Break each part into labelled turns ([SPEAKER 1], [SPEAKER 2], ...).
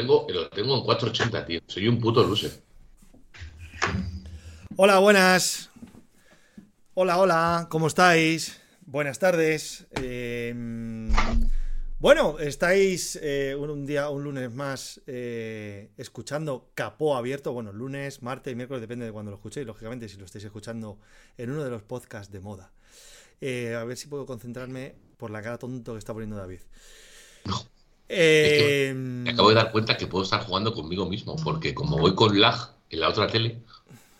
[SPEAKER 1] tengo, lo tengo en 480, tío. Soy un puto loser.
[SPEAKER 2] Hola, buenas. Hola, hola, ¿cómo estáis? Buenas tardes. Eh, bueno, estáis eh, un, día, un lunes más eh, escuchando Capó Abierto. Bueno, lunes, martes y miércoles, depende de cuando lo escuchéis, lógicamente, si lo estáis escuchando en uno de los podcasts de moda. a ver si puedo concentrarme por la cara tonto que está poniendo David.
[SPEAKER 1] No. Me acabo de dar cuenta que puedo estar jugando conmigo mismo, porque como voy con lag en la otra tele,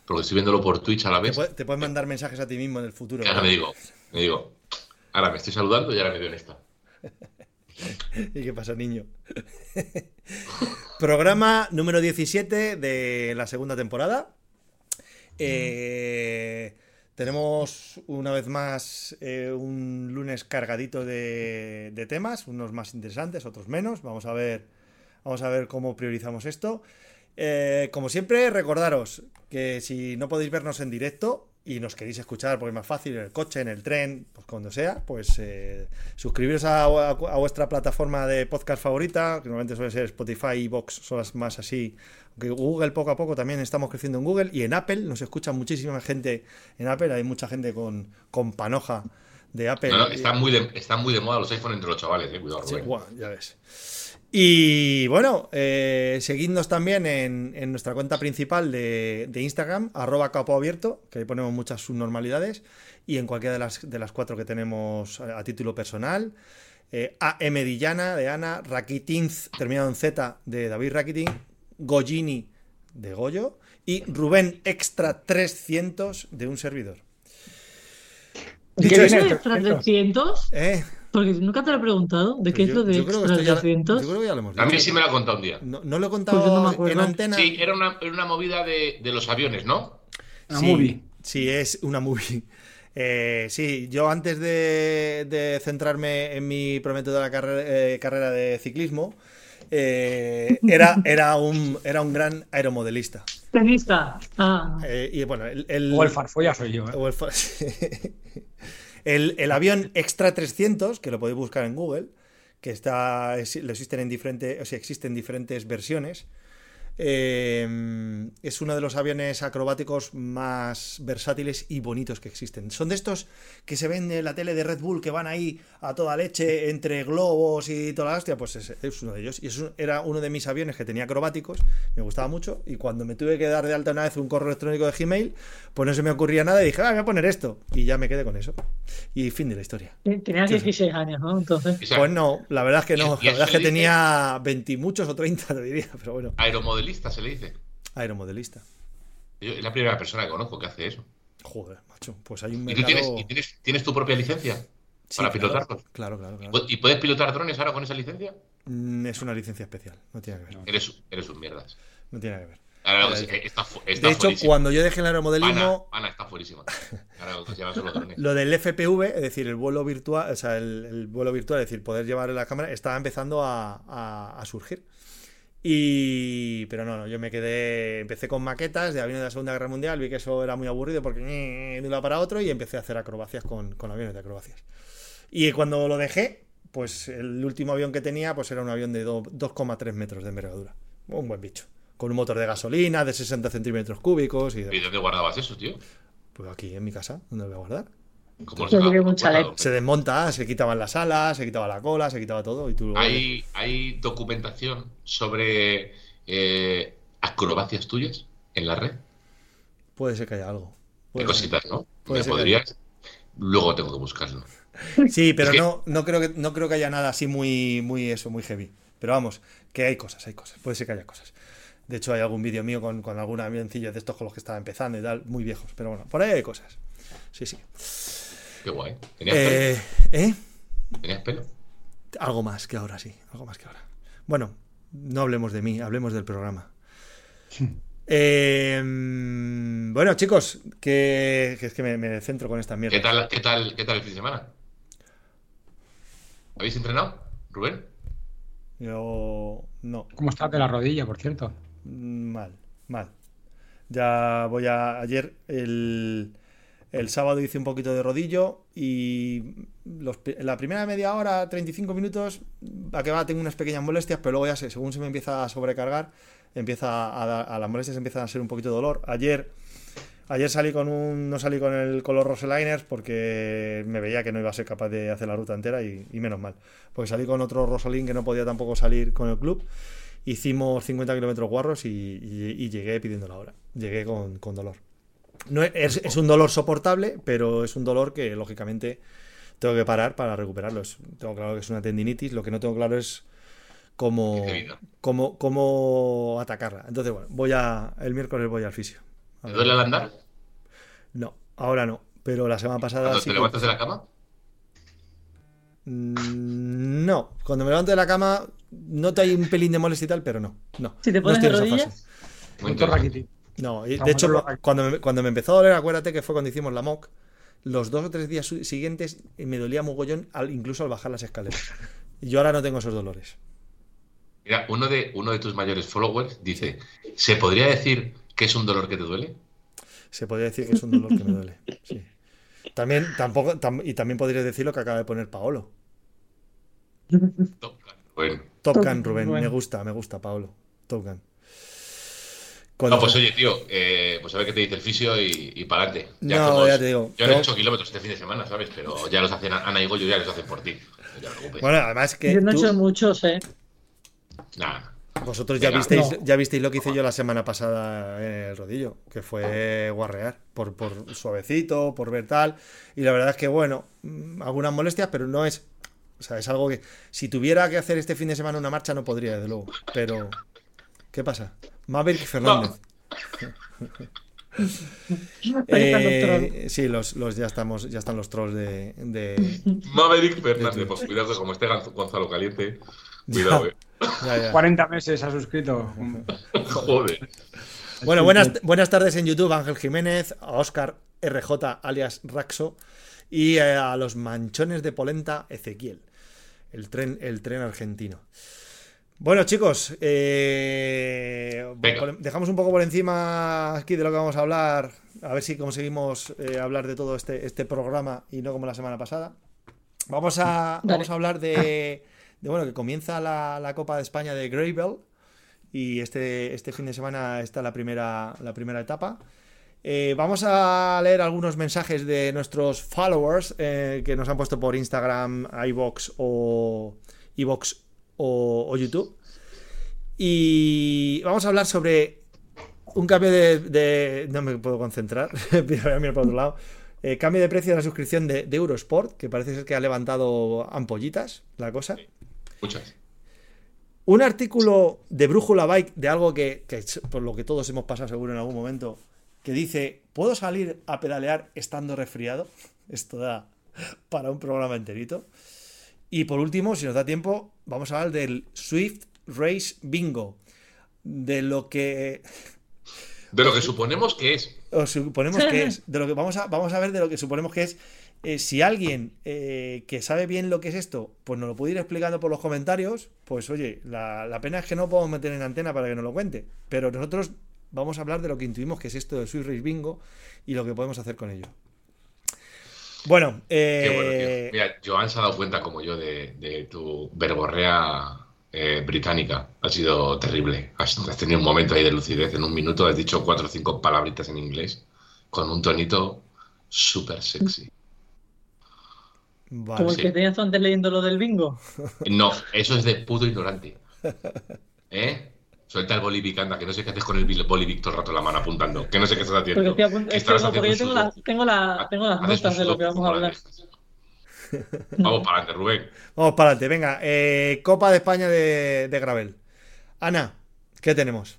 [SPEAKER 1] porque estoy viéndolo por Twitch a la vez.
[SPEAKER 2] Te, puedes mandar mensajes a ti mismo en el futuro.
[SPEAKER 1] ahora me digo, me digo, ahora me estoy saludando y ahora me veo en esta.
[SPEAKER 2] ¿Y qué pasa, niño? Programa número 17 de la segunda temporada. Eh, tenemos una vez más eh, un lunes cargadito de, temas, unos más interesantes, otros menos. Vamos a ver, vamos a ver cómo priorizamos esto. Eh, como siempre, recordaros que si no podéis vernos en directo, y nos queréis escuchar porque es más fácil en el coche, en el tren, pues cuando sea, pues eh, suscribiros a, vuestra plataforma de podcast favorita, que normalmente suele ser Spotify y Vox, son las más así. Aunque Google poco a poco también estamos creciendo en Google y en Apple, nos escucha muchísima gente en Apple, hay mucha gente con, con panoja de Apple.
[SPEAKER 1] están, muy de, están muy de moda los iPhones entre los chavales, eh, cuidado.
[SPEAKER 2] Sí, ya ves. Y bueno, eh, seguidnos también en, nuestra cuenta principal de, Instagram, arroba capo abierto, que ahí ponemos muchas subnormalidades, y en cualquiera de las, de las cuatro que tenemos a, título personal. Eh, AM Dillana de Ana, Rakitinz, terminado en Z, de David Rakitin, Goyini de Goyo, y Rubén Extra 300 de un servidor.
[SPEAKER 3] ¿Qué Extra 300? Eh, porque nunca te lo he preguntado. ¿De qué es lo de extra 300?
[SPEAKER 1] A mí sí me lo ha contado un día.
[SPEAKER 2] No, lo he contado pues en antena.
[SPEAKER 1] Sí, era una, una movida de, de, los aviones, ¿no?
[SPEAKER 2] Una sí, movie. Sí, es una movie. Eh, sí, yo antes de, de, centrarme en mi prometedora la carrera, eh, carrera de ciclismo, eh, era, era, un, era un gran aeromodelista.
[SPEAKER 3] Tenista. Ah.
[SPEAKER 2] Eh, y bueno, el, el,
[SPEAKER 4] o el farfolla soy yo. ¿eh?
[SPEAKER 2] O el far... El, avión Extra 300, que lo podéis buscar en Google, que está, existen en diferentes, o sea, existen diferentes versiones. Em, es uno de los aviones acrobáticos más versátiles y bonitos que existen. Son de estos que se ven en la tele de Red Bull que van ahí a toda leche entre globos y toda la hostia. Pues es, uno de ellos. Y eso era uno de mis aviones que tenía acrobáticos. Me gustaba mucho. Y cuando me tuve que dar de alta una vez un correo electrónico de Gmail, pues no se me ocurría nada y dije, ah, voy a poner esto. Y ya me quedé con eso. Y fin de la historia.
[SPEAKER 3] Tenías 16 años, ¿no? Entonces.
[SPEAKER 2] Pues no, la verdad es que no. La verdad es que tenía 20 muchos o 30, te diría. Pero bueno.
[SPEAKER 1] Aeromodelista se le dice.
[SPEAKER 2] Aeromodelista.
[SPEAKER 1] es la primera persona que conozco que hace eso.
[SPEAKER 2] Joder, macho. Pues hay un
[SPEAKER 1] ¿Y tú tienes, tu propia licencia? para pilotarlos.
[SPEAKER 2] Claro, claro,
[SPEAKER 1] ¿Y puedes pilotar drones ahora con esa licencia?
[SPEAKER 2] Mm, es una licencia especial, no tiene que ver.
[SPEAKER 1] Eres, eres un mierdas.
[SPEAKER 2] No tiene que ver.
[SPEAKER 1] de
[SPEAKER 2] hecho, cuando yo dejé el aeromodelismo.
[SPEAKER 1] Ana, está fuerísima.
[SPEAKER 2] lo del FPV, es decir, el vuelo virtual, o sea, el, vuelo virtual, es decir, poder llevar la cámara, estaba empezando a surgir. Y. Pero no, no, yo me quedé. Empecé con maquetas de aviones de la Segunda Guerra Mundial, vi que eso era muy aburrido porque de un lado para otro y empecé a hacer acrobacias con, aviones de acrobacias. Y cuando lo dejé, pues el último avión que tenía pues era un avión de 2,3 metros de envergadura. Un buen bicho. Con un motor de gasolina de 60 centímetros cúbicos. ¿Y,
[SPEAKER 1] ¿Y dónde guardabas eso, tío?
[SPEAKER 2] Pues aquí en mi casa, ¿dónde lo voy a guardar?
[SPEAKER 3] Se,
[SPEAKER 2] desmonta, se quitaban las alas, se quitaba la cola, se quitaba todo. Y tú
[SPEAKER 1] ¿Hay, ¿Hay documentación sobre eh, acrobacias tuyas en la red?
[SPEAKER 2] Puede ser que haya algo.
[SPEAKER 1] Qué cositas, ¿no? ¿Me podrías? Luego tengo que buscarlo.
[SPEAKER 2] Sí, pero no, no, creo que, no creo que haya nada así muy, muy eso, muy heavy. Pero vamos, que hay cosas, hay cosas. Puede ser que haya cosas. De hecho, hay algún vídeo mío con, con algún avioncillo de estos con los que estaba empezando y tal, muy viejos. Pero bueno, por ahí hay cosas. Sí, sí.
[SPEAKER 1] Qué guay. ¿Tenías pelo?
[SPEAKER 2] Eh, ¿Eh?
[SPEAKER 1] ¿Tenías pelo?
[SPEAKER 2] Algo más que ahora, sí. Algo más que ahora. Bueno, no hablemos de mí, hablemos del programa. Em, bueno, chicos, que, es que me, centro con esta mierda.
[SPEAKER 1] ¿Qué tal, qué, tal, ¿Qué tal el fin de semana? ¿Habéis entrenado, Rubén?
[SPEAKER 2] Yo no.
[SPEAKER 4] ¿Cómo estás de la rodilla, por cierto?
[SPEAKER 2] Mal, mal. Ya voy a. Ayer el El sábado hice un poquito de rodillo y la primera media hora, 35 minutos, a que va, tengo unas pequeñas molestias, pero luego ya sé, según se me empieza a sobrecargar, empieza a, a las molestias empiezan a ser un poquito de dolor. Ayer Ayer salí con un. No salí con el color Roseliners porque me veía que no iba a ser capaz de hacer la ruta entera y, menos mal. Porque salí con otro Rosalín que no podía tampoco salir con el club. Hicimos 50 kilómetros guarros y, llegué pidiendo la hora. Llegué con, dolor. No es, un dolor soportable, pero es un dolor que lógicamente tengo que parar para recuperarlo. tengo claro que es una tendinitis. Lo que no tengo claro es cómo, cómo, cómo atacarla. Entonces, bueno, voy a. El miércoles voy al fisio.
[SPEAKER 1] ¿Te duele al andar?
[SPEAKER 2] No, ahora no. Pero la semana pasada.
[SPEAKER 1] ¿Cuando te levantas de la cama?
[SPEAKER 2] Mm, no, cuando me levanto de la cama noto hay un pelín de molestia y tal, pero no. no
[SPEAKER 3] si te pones de rodillas.
[SPEAKER 2] No, de hecho, cuando me, cuando me empezó a doler, acuérdate que fue cuando hicimos la mock, los dos o tres días siguientes me dolía mogollón al, incluso al bajar las escaleras. Y yo ahora no tengo esos dolores.
[SPEAKER 1] Mira, uno de, uno de tus mayores followers dice, ¿se podría decir que es un dolor que te duele?
[SPEAKER 2] se podría decir que es un dolor que me duele. Sí. También, tampoco, y también podrías decir lo que acaba de poner Paolo.
[SPEAKER 1] Top Gun,
[SPEAKER 2] Rubén. Rubén. Me gusta, me gusta, Paolo. Top Gun.
[SPEAKER 1] No, pues oye, tío, eh, pues a ver qué te dice el fisio y, y para adelante.
[SPEAKER 2] no, ya te digo.
[SPEAKER 1] Yo no he hecho kilómetros este fin de semana, ¿sabes? Pero ya los hacen Ana y Goyo, ya los hacen por ti.
[SPEAKER 2] bueno, además que.
[SPEAKER 3] Yo no he hecho muchos, ¿eh?
[SPEAKER 1] Nada.
[SPEAKER 2] Vosotros ya visteis, ya visteis lo que hice yo la semana pasada en el rodillo, que fue guarrear, por, por suavecito, por ver tal. Y la verdad es que, bueno, mm, algunas molestias, pero no es. O sea, es algo que. Si tuviera que hacer este fin de semana una marcha, no podría, desde luego. Pero. ¿Qué pasa? Maverick Fernández. eh, sí, los, los, ya estamos, ya están los trolls de. de
[SPEAKER 1] Maverick Fernández, pues cuidado, como esté Gonzalo Caliente. Cuidado, eh.
[SPEAKER 4] 40 meses ha suscrito.
[SPEAKER 1] Joder.
[SPEAKER 2] Bueno, buenas, buenas tardes en YouTube, Ángel Jiménez, a Oscar RJ alias Raxo y eh, a los manchones de polenta Ezequiel, el tren, el tren argentino. Bueno, chicos, eh, dejamos un poco por encima aquí de lo que vamos a hablar, a ver si conseguimos eh, hablar de todo este, este programa y no como la semana pasada. Vamos a, vamos a hablar de de bueno, que comienza la, Copa de España de Gravel y este, este fin de semana está la primera, la primera etapa. Eh, vamos a leer algunos mensajes de nuestros followers eh, que nos han puesto por Instagram, iBox o, iBox o, YouTube. Y vamos a hablar sobre un cambio de. no me puedo concentrar, voy a mirar por otro lado. Eh, cambio de precio de la suscripción de, Eurosport, que parece ser que ha levantado ampollitas la cosa.
[SPEAKER 1] Muchas.
[SPEAKER 2] Un artículo de Brújula Bike de algo que, por lo que todos hemos pasado seguro en algún momento, que dice, ¿puedo salir a pedalear estando resfriado? Esto da para un programa enterito. Y por último, si nos da tiempo, vamos a hablar del Swift Race Bingo. De lo que...
[SPEAKER 1] De lo que suponemos que es.
[SPEAKER 2] O suponemos que es. De lo que vamos a, vamos a ver de lo que suponemos que es eh, si alguien eh, que sabe bien lo que es esto, pues nos lo puede ir explicando por los comentarios, pues oye, la, pena es que no podemos meter en antena para que nos lo cuente. Pero nosotros vamos a hablar de lo que intuimos que es esto de Swiss Race Bingo y lo que podemos hacer con ello. Bueno,
[SPEAKER 1] eh... Mira, Joan se ha dado cuenta, como yo, de, tu verborrea eh, británica. Ha sido terrible. Has, has, tenido un momento ahí de lucidez. En un minuto has dicho cuatro o cinco palabritas en inglés con un tonito súper sexy.
[SPEAKER 3] Como el que tenías antes leyendo lo del bingo.
[SPEAKER 1] No, eso es de puto ignorante. ¿Eh? Suelta el bolivic, anda, que no sé qué haces con el bolivic todo el rato la mano apuntando. Que no sé qué estás haciendo. Porque,
[SPEAKER 3] porque yo tengo, la, tengo, la, tengo las notas de lo que vamos a hablar.
[SPEAKER 1] Vamos para adelante, Rubén.
[SPEAKER 2] Vamos para adelante, venga. Eh, Copa de España de, de Gravel. Ana, ¿qué tenemos?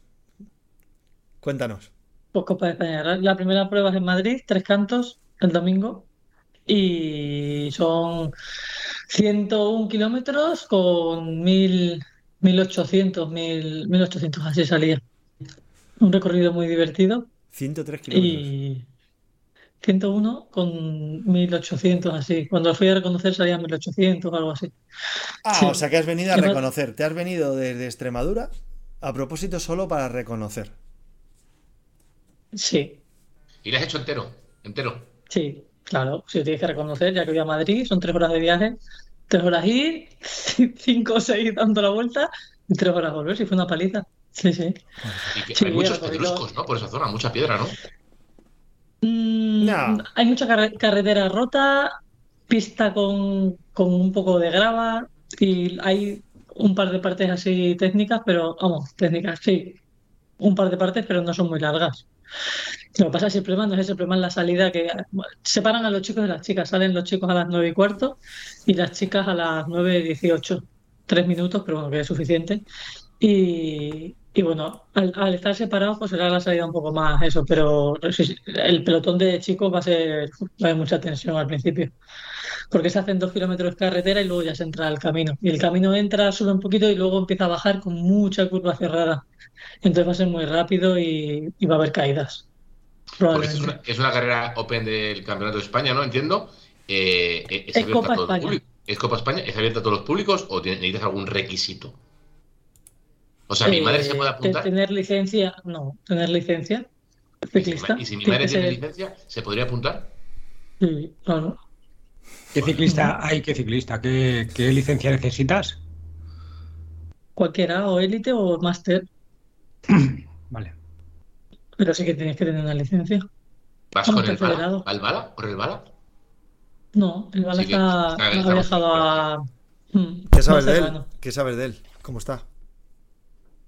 [SPEAKER 2] Cuéntanos.
[SPEAKER 3] Pues Copa de España. La primera prueba es en Madrid, tres cantos, el domingo y son 101 kilómetros con 1800, 1800, así salía. Un recorrido muy divertido.
[SPEAKER 2] 103 kilómetros. Y
[SPEAKER 3] 101 con 1800, así. Cuando fui a reconocer salía 1800 o algo así.
[SPEAKER 2] Ah, o sea que has venido a reconocer. Te has venido desde Extremadura a propósito solo para reconocer.
[SPEAKER 3] Sí.
[SPEAKER 1] ¿Y lo has hecho entero? ¿Entero?
[SPEAKER 3] Sí, claro, si tienes que reconocer, ya que voy a Madrid, son tres horas de viaje, tres horas ir, cinco o seis dando la vuelta y tres horas volver, si fue una paliza. Sí, sí.
[SPEAKER 1] Y que
[SPEAKER 3] Sí,
[SPEAKER 1] hay muchos pedruscos, ¿no? Por esa zona, mucha piedra, ¿no?
[SPEAKER 3] Mm,
[SPEAKER 2] No.
[SPEAKER 3] Hay mucha carre- carretera rota, pista con, con un poco de grava y hay un par de partes así técnicas, pero vamos, técnicas, sí. Un par de partes, pero no son muy largas. Lo que pasa es que el problema no es ese, el problema es la salida que separan a los chicos de las chicas. Salen los chicos a las nueve y cuarto y las chicas a las nueve dieciocho. Tres minutos, pero bueno, que es suficiente. Y, y bueno, al, al estar separados, pues será la salida un poco más eso, pero el pelotón de chicos va a ser, va a haber mucha tensión al principio. Porque se hacen dos kilómetros de carretera y luego ya se entra al camino. Y el camino entra, sube un poquito y luego empieza a bajar con mucha curva cerrada. Entonces va a ser muy rápido y, y va a haber caídas.
[SPEAKER 1] Es una, es una carrera Open del Campeonato de España, ¿no? Entiendo. Eh, ¿es,
[SPEAKER 3] Es Copa España.
[SPEAKER 1] ¿Es Copa España? ¿Es abierta a todos los públicos o necesitas algún requisito? O sea, mi madre se
[SPEAKER 3] Eh,
[SPEAKER 1] puede apuntar.
[SPEAKER 3] Tener licencia, no, tener licencia
[SPEAKER 1] Y si, mi
[SPEAKER 3] ciclista.
[SPEAKER 1] y si mi madre tiene
[SPEAKER 3] ser-
[SPEAKER 1] licencia, ¿se podría apuntar?
[SPEAKER 3] Sí, claro.
[SPEAKER 4] ¿Qué ciclista hay? ¿Qué ciclista? ¿Qué, qué licencia necesitas?
[SPEAKER 3] Cualquiera, o élite o máster,
[SPEAKER 4] Vale.
[SPEAKER 3] pero sí que tienes que tener una licencia.
[SPEAKER 1] ¿Vas con el bala?
[SPEAKER 3] federado.
[SPEAKER 1] ¿Al bala? ¿Por el bala?
[SPEAKER 3] No, el bala
[SPEAKER 1] Sí
[SPEAKER 3] está,
[SPEAKER 1] está-
[SPEAKER 3] ha
[SPEAKER 1] está
[SPEAKER 3] viajado a. Mm,
[SPEAKER 2] ¿Qué sabes
[SPEAKER 3] no,
[SPEAKER 2] de él? ¿Qué sabes de él? ¿Cómo está?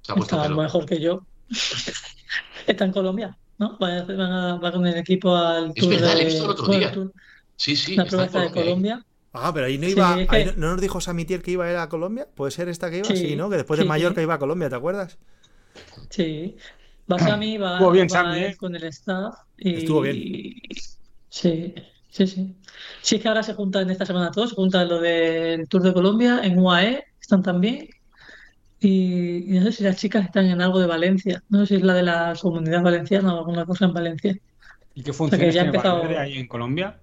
[SPEAKER 3] Está
[SPEAKER 1] pelo.
[SPEAKER 3] mejor que yo. Está en Colombia, ¿no? Va, a- van a- va con el equipo al
[SPEAKER 1] Es
[SPEAKER 3] Tour
[SPEAKER 1] verdad,
[SPEAKER 3] de.
[SPEAKER 1] el otro
[SPEAKER 3] bueno,
[SPEAKER 1] día.
[SPEAKER 3] el Tour-
[SPEAKER 1] Sí, sí,
[SPEAKER 3] la esta de
[SPEAKER 1] Colombia.
[SPEAKER 2] Ah, pero ahí no
[SPEAKER 3] Sí,
[SPEAKER 2] iba. ahí no, ¿no nos dijo Samitier que iba a ir a Colombia? ¿Puede ser esta que iba? Sí,
[SPEAKER 3] Sí,
[SPEAKER 2] ¿no? Que después de
[SPEAKER 3] sí,
[SPEAKER 2] Mallorca
[SPEAKER 3] sí.
[SPEAKER 2] iba a Colombia, ¿te acuerdas?
[SPEAKER 3] Sí. Va Sammy, va,
[SPEAKER 4] Estuvo bien
[SPEAKER 3] va
[SPEAKER 4] Sammy, ¿eh?
[SPEAKER 3] con el staff. Y...
[SPEAKER 2] Estuvo bien.
[SPEAKER 3] Sí, sí, sí. Sí, es que ahora se juntan esta semana todos, se juntan lo del Tour de Colombia, en UAE están también. Y, y no sé si las chicas están en algo de Valencia. No sé si es la de la comunidad valenciana o alguna cosa en Valencia.
[SPEAKER 4] ¿Y qué funciones
[SPEAKER 3] ya ha
[SPEAKER 4] tiene
[SPEAKER 3] empezado-
[SPEAKER 4] Valverde ahí en Colombia?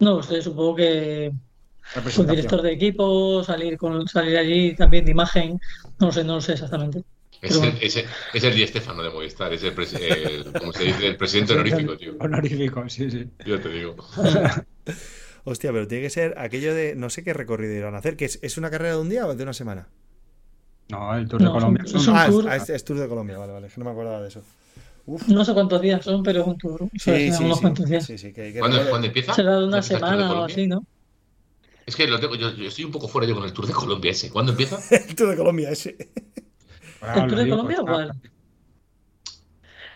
[SPEAKER 3] No supongo que con
[SPEAKER 4] Representación.
[SPEAKER 3] director de equipo, salir con salir allí también de imagen. No lo sé, no lo sé exactamente.
[SPEAKER 1] Es el,
[SPEAKER 3] bueno.
[SPEAKER 1] es, el, es el Di Stéfano de Movistar, es el- como se dice, el presidente honorífico, tío.
[SPEAKER 4] Honorífico, sí, sí.
[SPEAKER 1] Yo te digo.
[SPEAKER 2] Hostia, pero tiene que ser aquello de. No sé qué recorrido irán a hacer. que es, ¿Es una carrera de un día o de una semana?
[SPEAKER 4] No, el Tour de Colombia.
[SPEAKER 3] son-
[SPEAKER 2] Ah, es,
[SPEAKER 3] tour.
[SPEAKER 2] es- es Tour de Colombia, vale, vale. Que no me acordaba de eso. Uf.
[SPEAKER 3] No sé cuántos días son, pero es un tour.
[SPEAKER 2] Sí, sí,
[SPEAKER 3] unos
[SPEAKER 2] sí.
[SPEAKER 3] cuantos días.
[SPEAKER 2] Sí, sí, que, que
[SPEAKER 1] ¿Cuándo, empieza?
[SPEAKER 3] Será de
[SPEAKER 1] ¿Cuándo
[SPEAKER 3] una
[SPEAKER 1] empieza el Tour de
[SPEAKER 3] semana o
[SPEAKER 1] Colombia?
[SPEAKER 3] así, ¿no?
[SPEAKER 1] Es que lo tengo, yo, yo estoy un poco fuera yo con el Tour de Colombia ese. ¿Cuándo empieza?
[SPEAKER 2] El Tour de Colombia ese.
[SPEAKER 4] Ah,
[SPEAKER 3] ¿El Tour de
[SPEAKER 4] digo,
[SPEAKER 3] Colombia o cuál?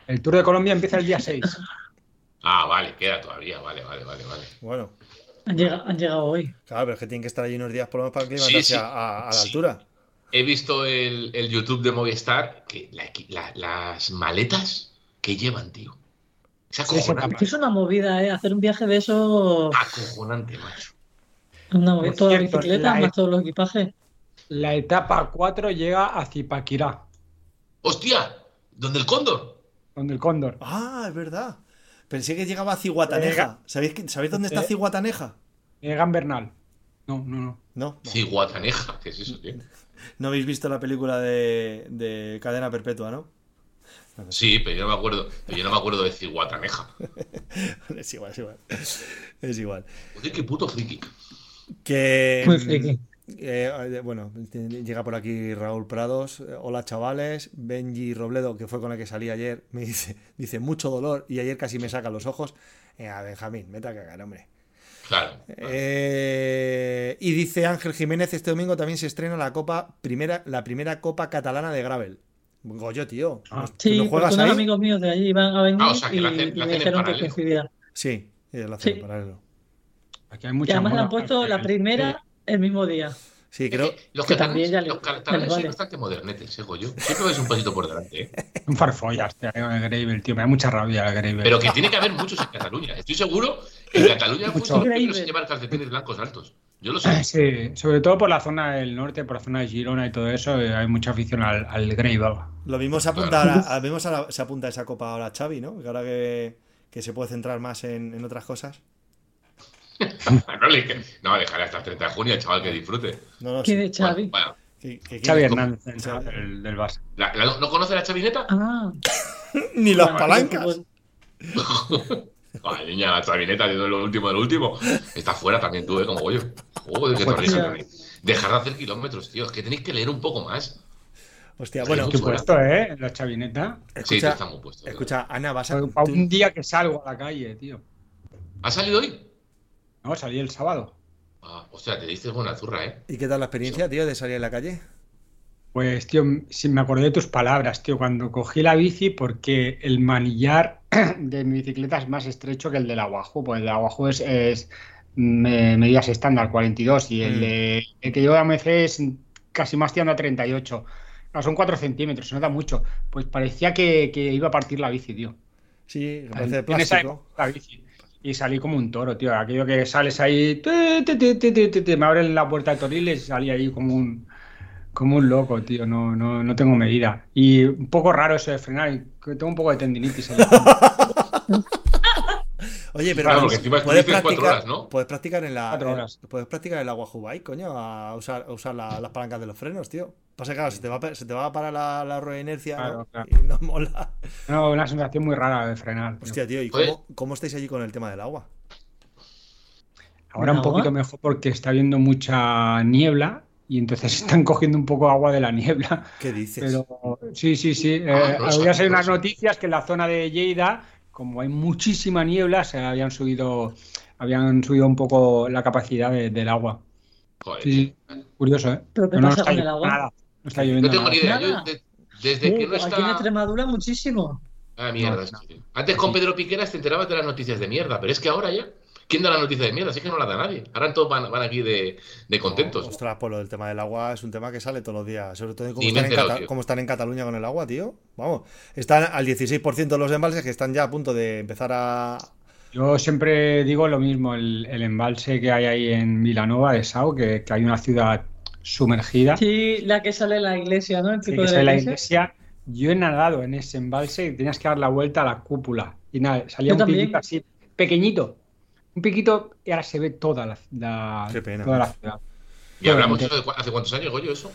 [SPEAKER 4] El Tour de Colombia empieza el día 6.
[SPEAKER 1] Ah, vale, queda todavía, vale, vale, vale, vale.
[SPEAKER 2] Bueno,
[SPEAKER 3] Han llegado, han llegado hoy.
[SPEAKER 2] claro, pero es que tienen que estar allí unos días por lo menos para que
[SPEAKER 1] Sí,
[SPEAKER 2] a, a- a la
[SPEAKER 1] Sí.
[SPEAKER 2] altura.
[SPEAKER 1] He visto el, el YouTube de Movistar, que la equi- la- las maletas que llevan, tío. Es
[SPEAKER 4] Sí,
[SPEAKER 1] acojonante.
[SPEAKER 4] sí,
[SPEAKER 3] Es una movida, ¿eh? Hacer un viaje de eso.
[SPEAKER 1] Acojonante, macho.
[SPEAKER 3] Una movida.
[SPEAKER 4] Cierto,
[SPEAKER 3] bicicletas,
[SPEAKER 4] la-
[SPEAKER 3] más todos los equipajes.
[SPEAKER 4] La etapa 4 llega a Zipaquirá,
[SPEAKER 1] ¡Hostia! ¿Dónde el cóndor?
[SPEAKER 4] donde el cóndor.
[SPEAKER 2] Ah, es verdad. Pensé que llegaba a Ciguataneja. ¿Sabéis, que- ¿sabéis dónde está
[SPEAKER 4] Eh.
[SPEAKER 2] Ciguataneja?
[SPEAKER 4] Llega en Bernal. No, no, no.
[SPEAKER 2] No.
[SPEAKER 1] Sí, Guataneja. ¿Qué es eso, tío?
[SPEAKER 2] No habéis visto la película de, de Cadena Perpetua, ¿no?
[SPEAKER 1] Sí, pero yo no me acuerdo. Pero yo no me acuerdo de decir Guataneja.
[SPEAKER 2] Es igual, es igual. Es igual.
[SPEAKER 1] Joder, qué puto friki.
[SPEAKER 2] Que.
[SPEAKER 3] Muy friki.
[SPEAKER 2] eh, bueno, llega por aquí Raúl Prados. Eh, Hola chavales. Benji Robledo, que fue con el que salí ayer, me dice, dice mucho dolor y ayer casi me saca los ojos. Eh, a Benjamín, meta a cagar, hombre.
[SPEAKER 1] Claro.
[SPEAKER 2] Eh, y dice Ángel Jiménez, este domingo también se estrena la copa primera, la primera copa catalana de gravel. Goyo, tío.
[SPEAKER 4] Ah.
[SPEAKER 2] ¿tú
[SPEAKER 3] Sí,
[SPEAKER 2] no juegas
[SPEAKER 3] unos
[SPEAKER 2] ahí?
[SPEAKER 3] amigos míos de allí iban a venir
[SPEAKER 1] Ah, o sea, que
[SPEAKER 3] y,
[SPEAKER 1] lo hacen-
[SPEAKER 3] y
[SPEAKER 1] lo
[SPEAKER 3] me dijeron que
[SPEAKER 1] paralelo.
[SPEAKER 3] coincidía.
[SPEAKER 2] Sí, ellos lo hacen
[SPEAKER 3] Sí.
[SPEAKER 2] en paralelo.
[SPEAKER 4] Aquí hay
[SPEAKER 3] Y además le han puesto la primera el mismo día.
[SPEAKER 2] Sí, creo.
[SPEAKER 1] Los
[SPEAKER 3] que
[SPEAKER 1] catalanes,
[SPEAKER 3] también ya le-
[SPEAKER 1] los catalanes
[SPEAKER 3] vale.
[SPEAKER 1] bastante modernetes, eh, Goyo. Siempre vais un pasito por delante, ¿eh?
[SPEAKER 4] Un farfollas, tío, el Gravel, tío. Me da mucha rabia el Gravel.
[SPEAKER 1] Pero que tiene que haber muchos en Cataluña. Estoy seguro que en Cataluña
[SPEAKER 4] Mucho.
[SPEAKER 1] muchos en llevar calcetines blancos altos. Yo lo sé.
[SPEAKER 4] Sí, sobre todo por la zona del norte, por la zona de Girona y todo eso, eh, hay mucha afición al, al Gravel.
[SPEAKER 2] Lo mismo se apunta, a, mismo se, se apunta a esa copa ahora Xavi, ¿no? Que ahora que, que se puede centrar más en, en otras cosas.
[SPEAKER 1] no, le, no, dejaré hasta el 30 de junio, chaval, que disfrute.
[SPEAKER 2] No, no,
[SPEAKER 3] ¿Quién
[SPEAKER 2] sí.
[SPEAKER 3] es Xavi?
[SPEAKER 1] Bueno,
[SPEAKER 2] que-
[SPEAKER 4] Xavi Hernández,
[SPEAKER 2] Xavi.
[SPEAKER 4] del, del Barça.
[SPEAKER 1] ¿la- la- ¿No conoce la chavineta?
[SPEAKER 3] Ah,
[SPEAKER 2] Ni las
[SPEAKER 3] bueno,
[SPEAKER 2] palancas.
[SPEAKER 3] pues,
[SPEAKER 1] Ay, niña, la chavineta, de lo último del último. Está fuera también tú, ¿eh? Como Goyo. Joder, qué torrija. Dejar de hacer kilómetros, tío. Es que tenéis que leer un poco más.
[SPEAKER 2] Hostia, bueno.
[SPEAKER 4] ¿Qué puesto, eh? La chavineta.
[SPEAKER 2] Escucha,
[SPEAKER 1] sí, muy puesto.
[SPEAKER 2] Escucha, Ana, vas a.
[SPEAKER 4] Para un día que salgo a la calle, tío.
[SPEAKER 1] ¿Has salido hoy?
[SPEAKER 4] No, salí el sábado.
[SPEAKER 1] Ah, hostia, te diste buena zurra, ¿eh?
[SPEAKER 2] ¿Y qué tal la experiencia, tío, de salir a la calle?
[SPEAKER 4] Pues, tío, si me acordé de tus palabras, tío, cuando cogí la bici, porque el manillar de mi bicicleta es más estrecho que el del aguajo, pues el del aguajo es, es medidas estándar, 42, y el, de, el que llevo a MC es casi más tirando a 38. No, son 4 centímetros, se nota mucho. Pues parecía que, que iba a partir la bici, tío.
[SPEAKER 2] Sí, parece de plástico.
[SPEAKER 4] La bici. Y salí como un toro, tío. Aquello que sales ahí, te, te, te, me abren la puerta de Toriles y salí ahí como un, como un loco, tío. No, no, no tengo medida. Y un poco raro eso de frenar. Tengo un poco de tendinitis.
[SPEAKER 2] Oye, pero
[SPEAKER 1] claro, puedes, practicar, horas, ¿no?
[SPEAKER 2] puedes practicar en la puedes practicar el agua coño, a usar, a usar las palancas de los frenos, tío. Pasa que claro, se te va, se te va a parar la, la rueda de inercia ¿no? y no mola.
[SPEAKER 4] No, una sensación muy rara de frenar.
[SPEAKER 2] Hostia, tío, ¿y cómo, cómo, estáis allí con el tema del agua?
[SPEAKER 4] Ahora un poquito mejor porque está habiendo mucha niebla y entonces están cogiendo un poco agua de la niebla.
[SPEAKER 2] ¿Qué dices?
[SPEAKER 4] Pero sí, sí, sí. Eh, había sido unas noticias que en la zona de Lleida, como hay muchísima niebla, se habían subido, habían subido un poco la capacidad del agua.
[SPEAKER 1] Joder.
[SPEAKER 4] Sí, curioso, ¿eh?
[SPEAKER 3] ¿Pero qué pasa con el agua?
[SPEAKER 4] Nada. No está lloviendo.
[SPEAKER 1] No tengo
[SPEAKER 4] nada.
[SPEAKER 1] ni idea. Yo, de, desde
[SPEAKER 3] Uh,
[SPEAKER 1] que no está.
[SPEAKER 3] Aquí en Extremadura muchísimo.
[SPEAKER 1] Ah, mierda.
[SPEAKER 4] No,
[SPEAKER 1] sí. Antes con Pedro Piqueras te enterabas de las noticias de mierda, pero es que ahora ya. ¿Quién da la noticia de mierda? Así que no la da nadie. Ahora todos van, van aquí de, de contentos.
[SPEAKER 2] No, ostras, pues lo del tema del agua es un tema que sale todos los días. Sobre todo
[SPEAKER 1] me
[SPEAKER 2] están, en están Cataluña con el agua, tío. Vamos, están al 16% de los embalses que están ya a punto de empezar a.
[SPEAKER 4] Yo siempre digo lo mismo, el, el embalse que hay ahí en Vilanova de que, que hay una ciudad sumergida,
[SPEAKER 3] Sí, la que sale en la iglesia, ¿no? El
[SPEAKER 4] sí,
[SPEAKER 3] pico
[SPEAKER 4] que
[SPEAKER 3] de
[SPEAKER 4] sale
[SPEAKER 3] la
[SPEAKER 4] la
[SPEAKER 3] iglesia.
[SPEAKER 4] iglesia. Yo he nadado en ese embalse y tenías que dar la vuelta a la cúpula. Y nada, salía
[SPEAKER 3] Yo
[SPEAKER 4] un
[SPEAKER 3] también.
[SPEAKER 4] piquito así, pequeñito. Un piquito y ahora se ve toda la, la-
[SPEAKER 2] Qué pena.
[SPEAKER 4] toda la ciudad.
[SPEAKER 1] ¿Y hablamos de cu- hace cuántos años, Goyo, eso?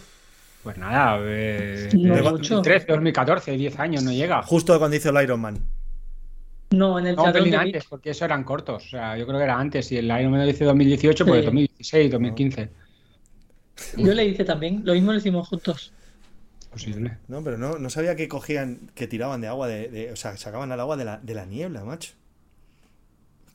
[SPEAKER 4] Pues nada, eh,
[SPEAKER 3] No
[SPEAKER 4] de
[SPEAKER 3] mucho.
[SPEAKER 4] 2013, 2014, 10 años, no llega.
[SPEAKER 2] Justo cuando hizo el Iron Man.
[SPEAKER 3] No, en el
[SPEAKER 4] No,
[SPEAKER 3] de
[SPEAKER 4] antes, porque eso eran cortos. O sea, yo creo que era antes. Y el Iron Man dice 2018, pues
[SPEAKER 3] Sí.
[SPEAKER 4] 2016, 2015.
[SPEAKER 3] Yo le hice también. Lo mismo lo hicimos juntos.
[SPEAKER 4] Posible.
[SPEAKER 2] No, pero no, no sabía que cogían, que tiraban de agua, de, de- o sea, sacaban el agua de la, de la niebla, macho.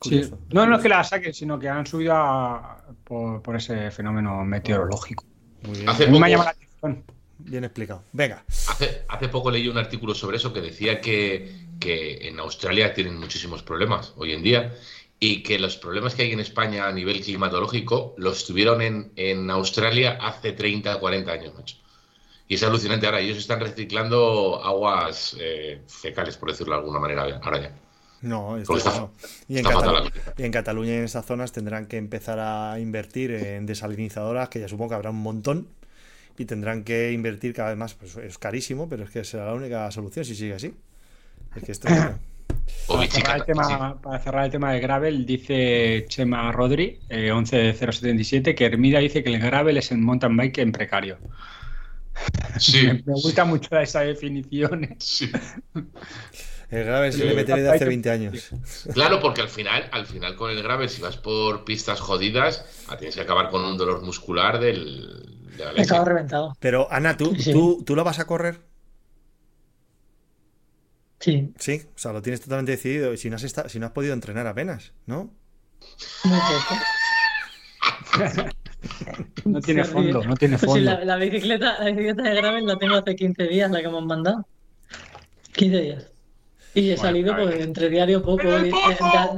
[SPEAKER 4] Sí. No, no es que la saquen, sino que han subido a- por, por ese fenómeno meteorológico.
[SPEAKER 2] Muy bien,
[SPEAKER 1] Hace
[SPEAKER 4] me
[SPEAKER 1] poco-
[SPEAKER 4] llama la atención.
[SPEAKER 2] bien explicado. Venga.
[SPEAKER 1] Hace, hace poco leí un artículo sobre eso que decía que, que en Australia tienen muchísimos problemas hoy en día y que los problemas que hay en España a nivel climatológico los tuvieron en, en Australia hace 30, 40 años, macho. Y es alucinante ahora. Ellos están reciclando aguas eh, fecales, por decirlo de alguna manera, ahora ya.
[SPEAKER 2] No,
[SPEAKER 1] Porque está-
[SPEAKER 2] no. Y en,
[SPEAKER 1] está
[SPEAKER 2] Catalu- y en Cataluña y en esas zonas tendrán que empezar a invertir en desalinizadoras, que ya supongo que habrá un montón, y tendrán que invertir cada vez más. Pues es carísimo, pero es que será la única solución si sigue así. Es que esto.
[SPEAKER 1] O
[SPEAKER 4] Para cerrar, el tema, para cerrar el tema de Gravel, dice Chema Rodri, eh, 11077, que Hermida dice que el Gravel es el mountain bike en precario.
[SPEAKER 1] sí.
[SPEAKER 4] Me, me gusta mucho esa definición.
[SPEAKER 1] sí.
[SPEAKER 2] El grave es
[SPEAKER 1] Sí.
[SPEAKER 2] el MTV de hace 20 años.
[SPEAKER 1] Claro, porque al final, al final con el gravel, si vas por pistas jodidas, ah, tienes que acabar con un dolor muscular del, de la.
[SPEAKER 3] Estaba reventado.
[SPEAKER 2] Pero Ana, ¿tú,
[SPEAKER 3] Sí.
[SPEAKER 2] tú, ¿tú lo vas a correr?
[SPEAKER 3] Sí,
[SPEAKER 2] Sí, o sea, lo tienes totalmente decidido. Y si no has, esta- si no has podido entrenar apenas, ¿no?
[SPEAKER 3] muy poco.
[SPEAKER 4] No tiene fondo, no tiene
[SPEAKER 3] Pues sí,
[SPEAKER 4] fondo.
[SPEAKER 3] la, la bicicleta, la bicicleta de gravel la tengo hace 15 días, la que hemos mandado. 15 días. Y he
[SPEAKER 4] Bueno,
[SPEAKER 3] salido pues, entre diario poco.
[SPEAKER 1] ¡Pero
[SPEAKER 3] De,
[SPEAKER 1] poco!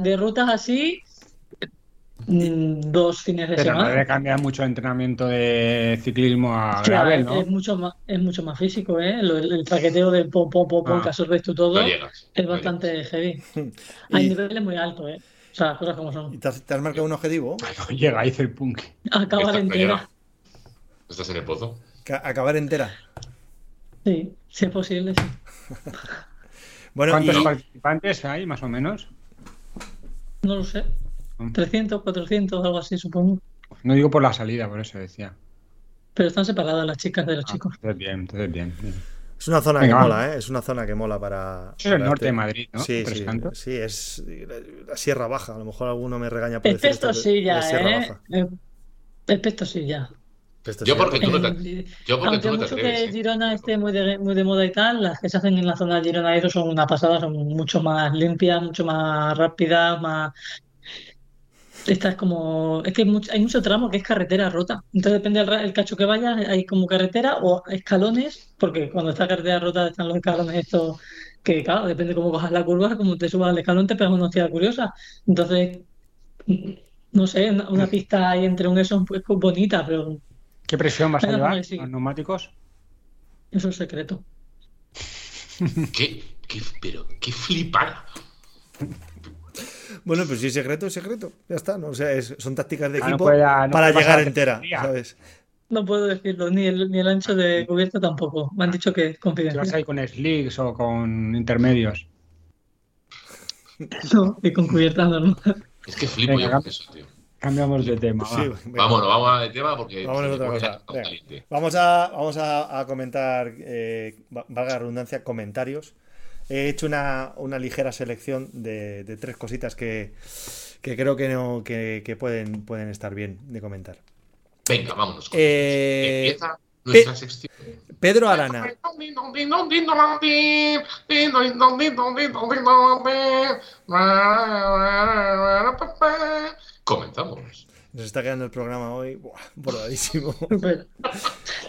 [SPEAKER 3] de- de rutas así, dos fines de
[SPEAKER 4] Pero no
[SPEAKER 3] semana.
[SPEAKER 4] debe cambiar mucho el entrenamiento de ciclismo a
[SPEAKER 3] Claro,
[SPEAKER 4] gravel, ¿no?
[SPEAKER 3] es, mucho más, es mucho más físico, ¿eh? Lo- el, traqueteo del pom, pom, pom, pom
[SPEAKER 4] Ah.
[SPEAKER 3] que absorbes tú todo
[SPEAKER 1] No llegas.
[SPEAKER 3] es
[SPEAKER 1] no
[SPEAKER 3] bastante heavy. Hay
[SPEAKER 2] Y,
[SPEAKER 3] niveles muy altos, ¿eh? O sea, las cosas como
[SPEAKER 2] ¿y
[SPEAKER 3] son.
[SPEAKER 2] te, has, te has marcado un objetivo?
[SPEAKER 4] No llega, dice el punk.
[SPEAKER 3] Acabar entera.
[SPEAKER 1] ¿Estás en el pozo?
[SPEAKER 2] Ca- Acabar entera.
[SPEAKER 3] Sí, si es posible, sí.
[SPEAKER 2] Bueno,
[SPEAKER 4] ¿Cuántos
[SPEAKER 2] y,
[SPEAKER 4] participantes hay, más o menos?
[SPEAKER 3] No lo sé.
[SPEAKER 4] Mm.
[SPEAKER 3] 300, 400, algo así, supongo.
[SPEAKER 4] No digo por la salida, por eso decía.
[SPEAKER 3] Pero están separadas las chicas de los
[SPEAKER 4] Ah,
[SPEAKER 3] chicos.
[SPEAKER 4] entonces bien, entonces bien. bien.
[SPEAKER 2] Es una zona
[SPEAKER 4] Venga,
[SPEAKER 2] que mola, ¿eh? Es una zona que mola para.
[SPEAKER 4] Es el
[SPEAKER 2] para
[SPEAKER 4] norte de
[SPEAKER 2] este-
[SPEAKER 4] Madrid, ¿no?
[SPEAKER 2] Sí, sí, sí, es la Sierra Baja. A lo mejor alguno me regaña por decir esto, es Sierra
[SPEAKER 3] ¿eh? Es pestosilla.
[SPEAKER 2] Pestosilla.
[SPEAKER 1] Yo porque tú no te, yo porque
[SPEAKER 3] Aunque
[SPEAKER 1] tú no te
[SPEAKER 3] mucho
[SPEAKER 1] atreves.
[SPEAKER 3] que
[SPEAKER 1] ¿eh?
[SPEAKER 3] Girona esté muy de, muy de moda y tal, las que se hacen en la zona de Girona eso son una pasada, son mucho más limpias, mucho más rápidas, más... Esta es como... Es que hay mucho, hay mucho tramo que es carretera rota. Entonces depende del el cacho que vayas, hay como carretera o escalones, porque cuando está carretera rota están los escalones estos que, claro, depende cómo bajas la curva, como te subas al escalón te pegas una hostia curiosa. Entonces, no sé, una, una pista ahí entre un eso pues, bonita, pero
[SPEAKER 4] ¿Qué presión vas a llevar?
[SPEAKER 3] Sí.
[SPEAKER 4] ¿Los neumáticos?
[SPEAKER 3] eso es secreto.
[SPEAKER 1] ¿Qué, qué, pero, qué flipada.
[SPEAKER 2] Bueno, pues si es secreto, es secreto. Ya está. ¿no? O sea, es- son tácticas de
[SPEAKER 4] Ah, no
[SPEAKER 2] equipo
[SPEAKER 4] puede- no
[SPEAKER 2] para llegar entera. ¿sabes?
[SPEAKER 3] No puedo decirlo, ni el, ni el ancho de cubierta tampoco. Me han dicho que es confidencial.
[SPEAKER 4] ahí con slicks o con intermedios.
[SPEAKER 3] No, y con cubierta normal.
[SPEAKER 1] Es que flipo
[SPEAKER 4] Venga,
[SPEAKER 1] yo con eso, tío.
[SPEAKER 4] Cambiamos de tema.
[SPEAKER 2] Sí,
[SPEAKER 4] va.
[SPEAKER 1] Vámonos, vamos a de tema porque.
[SPEAKER 2] Vámonos otra cosa. Vamos a, vamos a, a comentar, eh, va- valga la redundancia, comentarios. He hecho una, una ligera selección de, de tres cositas que, que creo que, no, que, que pueden, pueden estar bien de comentar.
[SPEAKER 1] Venga, vámonos. con
[SPEAKER 2] Eh,
[SPEAKER 1] Empieza nuestra sección.
[SPEAKER 2] Pedro Arana.
[SPEAKER 1] Comenzamos.
[SPEAKER 2] Nos está quedando el programa hoy buah, bordadísimo.
[SPEAKER 3] Pero,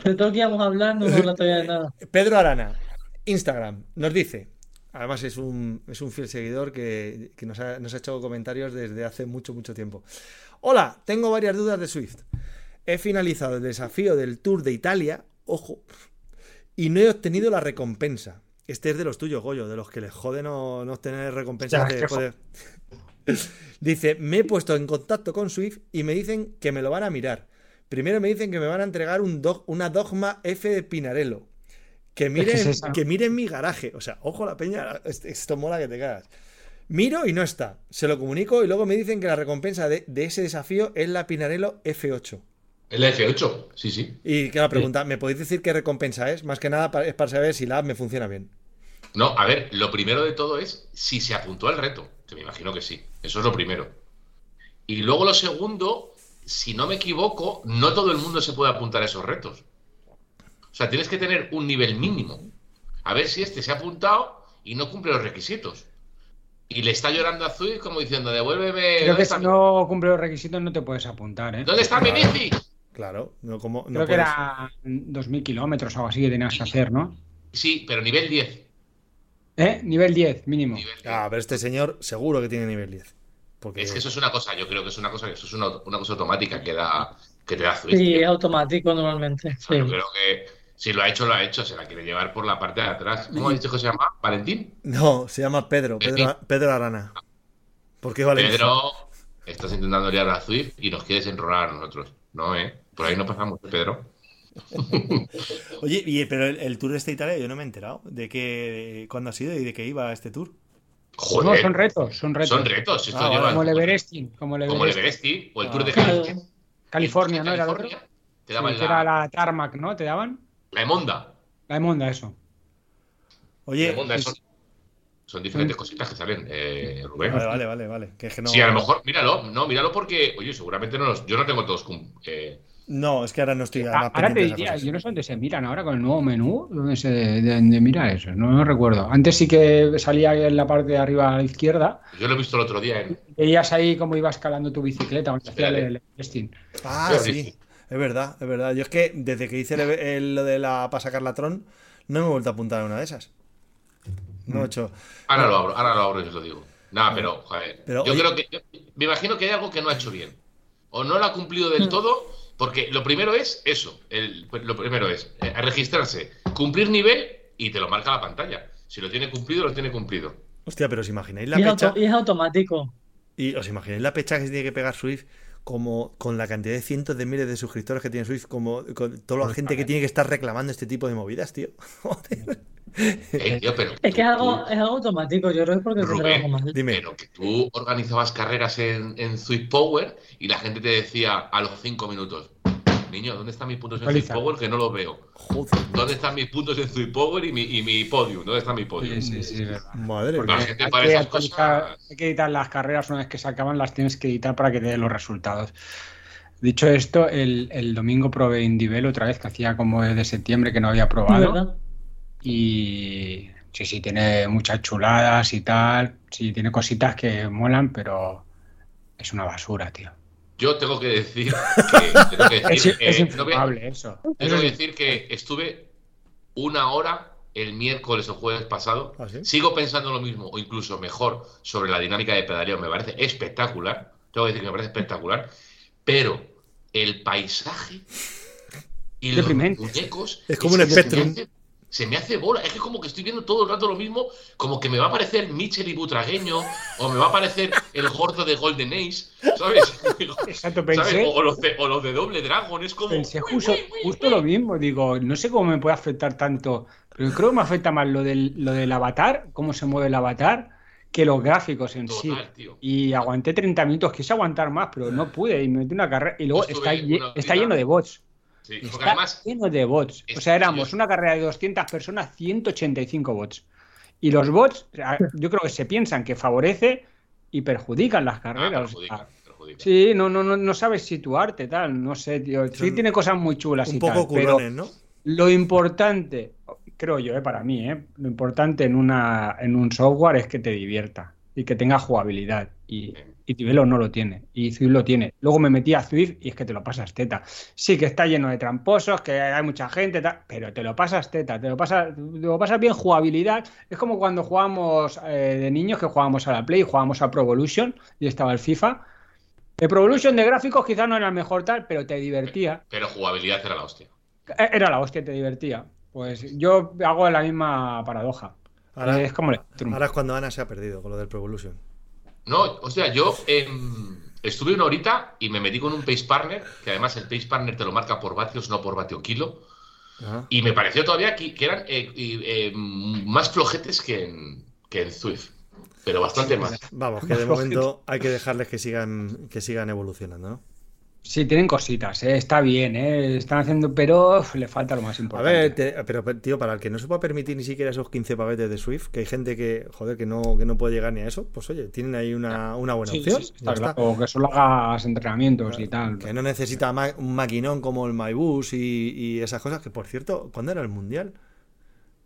[SPEAKER 3] de todo lo que íbamos a hablar, no hemos hablado todavía de nada.
[SPEAKER 2] Pedro Arana, Instagram, nos dice, además es un, es un fiel seguidor que, que nos, ha, nos ha hecho comentarios desde hace mucho, mucho tiempo. Hola, tengo varias dudas de Swift. He finalizado el desafío del Tour de Italia, ojo, y no he obtenido la recompensa. Este es de los tuyos, Goyo, de los que les jode no, no obtener recompensas.
[SPEAKER 4] Ya,
[SPEAKER 2] de joder. Dice, me he puesto en contacto con Swift y me dicen que me lo van a mirar. Primero me dicen que me van a entregar un dog- una Dogma F de Pinarello. Que
[SPEAKER 4] ¿Qué
[SPEAKER 2] miren,
[SPEAKER 4] es
[SPEAKER 2] que miren mi garaje. O sea, ojo la peña, est- esto mola que te cagas. Miro y no está. Se lo comunico y luego me dicen que la recompensa de, de ese desafío es la Pinarello F8.
[SPEAKER 1] El F8, sí, sí.
[SPEAKER 2] Y que la pregunta, ¿me podéis decir qué recompensa es? Más que nada es para saber si la app me funciona bien.
[SPEAKER 1] No, a ver, lo primero de todo es si se apuntó al reto. Que me imagino que sí. Eso es lo primero. Y luego lo segundo, si no me equivoco, no todo el mundo se puede apuntar a esos retos. O sea, tienes que tener un nivel mínimo. A ver si este se ha apuntado y no cumple los requisitos. Y le está llorando a Zui como diciendo, devuélveme.
[SPEAKER 4] Creo
[SPEAKER 1] ¿dónde
[SPEAKER 4] que si
[SPEAKER 1] mi-
[SPEAKER 4] no cumple los requisitos no te puedes apuntar, ¿eh?
[SPEAKER 1] ¿Dónde está mi bici?
[SPEAKER 2] Claro, no como. no
[SPEAKER 4] Creo que
[SPEAKER 2] puedes-
[SPEAKER 4] era 2.000 kilómetros o algo así que tenías que hacer, ¿no?
[SPEAKER 1] Sí, pero nivel 10.
[SPEAKER 4] ¿Eh? Nivel 10, mínimo.
[SPEAKER 1] Nivel 10.
[SPEAKER 2] Ah, pero este señor seguro que tiene nivel 10. Porque
[SPEAKER 1] Es que eso es una cosa, yo creo que es una cosa, eso es una, una cosa automática que da, que te da Zui.
[SPEAKER 3] Sí, automático normalmente.
[SPEAKER 1] O sea,
[SPEAKER 3] Sí.
[SPEAKER 1] Yo creo que si lo ha hecho, lo ha hecho. Se la quiere llevar por la parte de atrás. ¿Cómo ha dicho que se llama? ¿Valentín?
[SPEAKER 2] No, se llama Pedro, Pedro, Pedro Arana. ¿Por qué Valencia?
[SPEAKER 1] Pedro, estás intentando liar a Zwift y nos quieres enrolar a nosotros. No, ¿eh? Por ahí no pasamos, Pedro.
[SPEAKER 2] Oye, y- pero el, el tour de esta Italia yo no me he enterado de qué, de cuándo ha sido y de qué iba este tour.
[SPEAKER 4] No,
[SPEAKER 1] Joder,
[SPEAKER 4] son retos, son retos.
[SPEAKER 1] son retos. Esto
[SPEAKER 2] Ah,
[SPEAKER 1] lleva
[SPEAKER 4] Como el Everesting, como el
[SPEAKER 1] como el
[SPEAKER 4] Everest.
[SPEAKER 1] Everest o el Tour de. Cali-
[SPEAKER 4] California,
[SPEAKER 1] el
[SPEAKER 4] ¿no?
[SPEAKER 1] Tour de
[SPEAKER 4] Era el otro.
[SPEAKER 1] California, Te daban
[SPEAKER 4] Sí, que era
[SPEAKER 1] la
[SPEAKER 4] Tarmac, ¿no? ¿Te daban?
[SPEAKER 1] La Emonda.
[SPEAKER 4] La Emonda, eso.
[SPEAKER 1] La
[SPEAKER 2] Oye,
[SPEAKER 1] Emonda
[SPEAKER 4] es-
[SPEAKER 1] son, son diferentes cositas que salen, eh, Rubén.
[SPEAKER 2] vale, vale, vale, vale. Que es que no,
[SPEAKER 1] Sí, a lo mejor, míralo, no, míralo porque, oye, seguramente no los, yo no tengo todos eh,
[SPEAKER 2] No, es que ahora no estoy
[SPEAKER 4] Ah,
[SPEAKER 2] además
[SPEAKER 4] Ahora te diría, yo no sé dónde se miran ahora con el nuevo menú, dónde se de, de mira eso, no lo recuerdo. Antes sí que salía en la parte de arriba a la izquierda,
[SPEAKER 1] Yo lo he visto el otro día en.
[SPEAKER 4] veías ahí cómo iba escalando tu bicicleta cuando hacía el, el.
[SPEAKER 2] Ah,
[SPEAKER 1] sí.
[SPEAKER 2] Es verdad, es verdad. Yo es que desde que hice el- el- lo de la para sacar la Tron, no me he vuelto a apuntar a una de esas. No he hecho.
[SPEAKER 1] Ahora lo abro, ahora lo abro y os lo digo. Nada, pero, joder.
[SPEAKER 2] Pero,
[SPEAKER 1] yo
[SPEAKER 2] oye-
[SPEAKER 1] creo que. yo- me imagino que hay algo que no ha hecho bien. O no lo ha cumplido del todo, porque lo primero es eso. el- pues lo primero es eh, registrarse, cumplir nivel y te lo marca la pantalla. Si lo tiene cumplido, lo tiene cumplido.
[SPEAKER 2] Hostia, pero os imagináis la
[SPEAKER 3] Y
[SPEAKER 2] pecha.
[SPEAKER 3] auto- y es automático.
[SPEAKER 2] Y os imagináis la pecha que se tiene que pegar Swift como con la cantidad de cientos de miles de suscriptores que tiene Swift, como con toda la gente que tiene que estar reclamando este tipo de movidas, tío. Joder.
[SPEAKER 1] Eh, tío, pero
[SPEAKER 3] Es que es
[SPEAKER 1] tú-
[SPEAKER 3] algo, es algo automático, yo creo que es porque
[SPEAKER 1] Rubén,
[SPEAKER 3] algo mal.
[SPEAKER 2] Dime.
[SPEAKER 1] Pero que tú organizabas carreras en, en Swift Power y la gente te decía a los cinco minutos, niño, ¿dónde están mis puntos en Power que no los veo?
[SPEAKER 2] Joder.
[SPEAKER 1] ¿Dónde están mis puntos en Sweet Power y mi, y mi podium? ¿Dónde está mi podium?
[SPEAKER 4] Sí, sí, sí.
[SPEAKER 2] Madre mía.
[SPEAKER 4] hay que,
[SPEAKER 1] cosas-
[SPEAKER 4] hay que editar las carreras una vez que se acaban, las tienes que editar para que te den los resultados. Dicho esto, el, el domingo probé Indivelo otra vez, que hacía como desde septiembre que no había
[SPEAKER 3] ¿Es
[SPEAKER 4] probado.
[SPEAKER 3] verdad?
[SPEAKER 4] Y sí, sí, tiene muchas chuladas y tal. Sí, tiene cositas que molan, pero es una basura, tío.
[SPEAKER 1] Yo tengo que decir que, tengo que
[SPEAKER 4] Es,
[SPEAKER 1] decir,
[SPEAKER 4] es
[SPEAKER 1] eh, no voy
[SPEAKER 4] eso.
[SPEAKER 1] tengo que decir que estuve una hora el miércoles o jueves pasado.
[SPEAKER 2] ¿Ah, sí?
[SPEAKER 1] Sigo pensando lo mismo o incluso mejor sobre la dinámica de pedaleo. Me parece espectacular. Tengo que decir que me parece espectacular. Pero el paisaje y los muñecos
[SPEAKER 2] Es como un
[SPEAKER 1] que se me hace- bola, es que como que estoy viendo todo el rato lo mismo, como que me va a aparecer Mitchell y Butragueño, o me va a aparecer el gordo de Golden Ace, ¿sabes?
[SPEAKER 4] Exacto, pensé,
[SPEAKER 1] O, o los de, o los de Doble Dragon, es como.
[SPEAKER 4] pensé justo,
[SPEAKER 1] uy, uy,
[SPEAKER 4] justo
[SPEAKER 1] uy.
[SPEAKER 4] lo mismo. Digo, no sé cómo me puede afectar tanto, pero creo que me afecta más lo del, lo del avatar, cómo se mueve el avatar, que los gráficos en sí.
[SPEAKER 1] Tío.
[SPEAKER 4] Y aguanté 30 minutos, quise aguantar más, pero no pude. Y me metí una carrera. Y luego está,
[SPEAKER 1] una
[SPEAKER 4] está lleno de bots.
[SPEAKER 1] Sí,
[SPEAKER 4] Está
[SPEAKER 1] además,
[SPEAKER 4] lleno de bots. O sea, éramos una carrera de 200 personas, 185 bots. Y los bots, yo creo que se piensan que favorece y perjudican las
[SPEAKER 1] ah,
[SPEAKER 4] carreras.
[SPEAKER 1] perjudica,
[SPEAKER 4] O sea,
[SPEAKER 1] perjudica.
[SPEAKER 4] Sí, no, no, no, no sabes situarte, tal, no sé, tío. Sí
[SPEAKER 2] Son
[SPEAKER 4] tiene cosas muy chulas
[SPEAKER 2] Un
[SPEAKER 4] y
[SPEAKER 2] poco
[SPEAKER 4] tal, pero
[SPEAKER 2] culones, ¿no?
[SPEAKER 4] lo importante, creo yo, eh, para mí, eh, lo importante en, una, en un software es que te divierta y que tenga jugabilidad. Y, y Tivelo no lo tiene, y Zwift lo tiene. Luego me metí a Zwift y es que te lo pasas teta. Sí que está lleno de tramposos, que hay mucha gente, tal, pero te lo pasas teta, te lo pasas, te lo pasas bien jugabilidad. Es como cuando jugábamos eh, de niños que jugábamos a la Play, jugábamos a Pro Evolution y estaba el FIFA. El Pro Evolution de gráficos quizás no era el mejor tal, pero te divertía.
[SPEAKER 1] Pero jugabilidad era la hostia.
[SPEAKER 4] Eh, Era la hostia, te divertía. Pues yo hago la misma paradoja.
[SPEAKER 2] Ahora,
[SPEAKER 4] es como el Spectrum.
[SPEAKER 2] ahora es cuando Ana se ha perdido con lo del Pro Evolution.
[SPEAKER 1] No, o sea, yo em, estuve una horita y me metí con un Pace Partner, que además el Pace Partner te lo marca por vatios, no por vatio kilo.
[SPEAKER 2] Ajá.
[SPEAKER 1] Y me pareció todavía que, que eran eh, eh, más flojetes que en, que en Swift. Pero bastante más.
[SPEAKER 2] Vamos, que de momento hay que dejarles que sigan, que sigan evolucionando, ¿no?
[SPEAKER 4] Sí, tienen cositas, ¿eh? está bien, ¿eh? están haciendo, pero uf, le falta lo más
[SPEAKER 2] A
[SPEAKER 4] importante.
[SPEAKER 2] ver, te- pero tío, para el que no se pueda permitir ni siquiera esos 15 pavetes de Swift, que hay gente que, joder, que no, que no puede llegar ni a eso, pues oye, tienen ahí una, una buena
[SPEAKER 4] Sí,
[SPEAKER 2] opción.
[SPEAKER 4] sí, está. O que solo hagas entrenamientos y tal.
[SPEAKER 2] Que no necesita ma- un maquinón como el MyBus y, y esas cosas, que por cierto, ¿cuándo era el Mundial?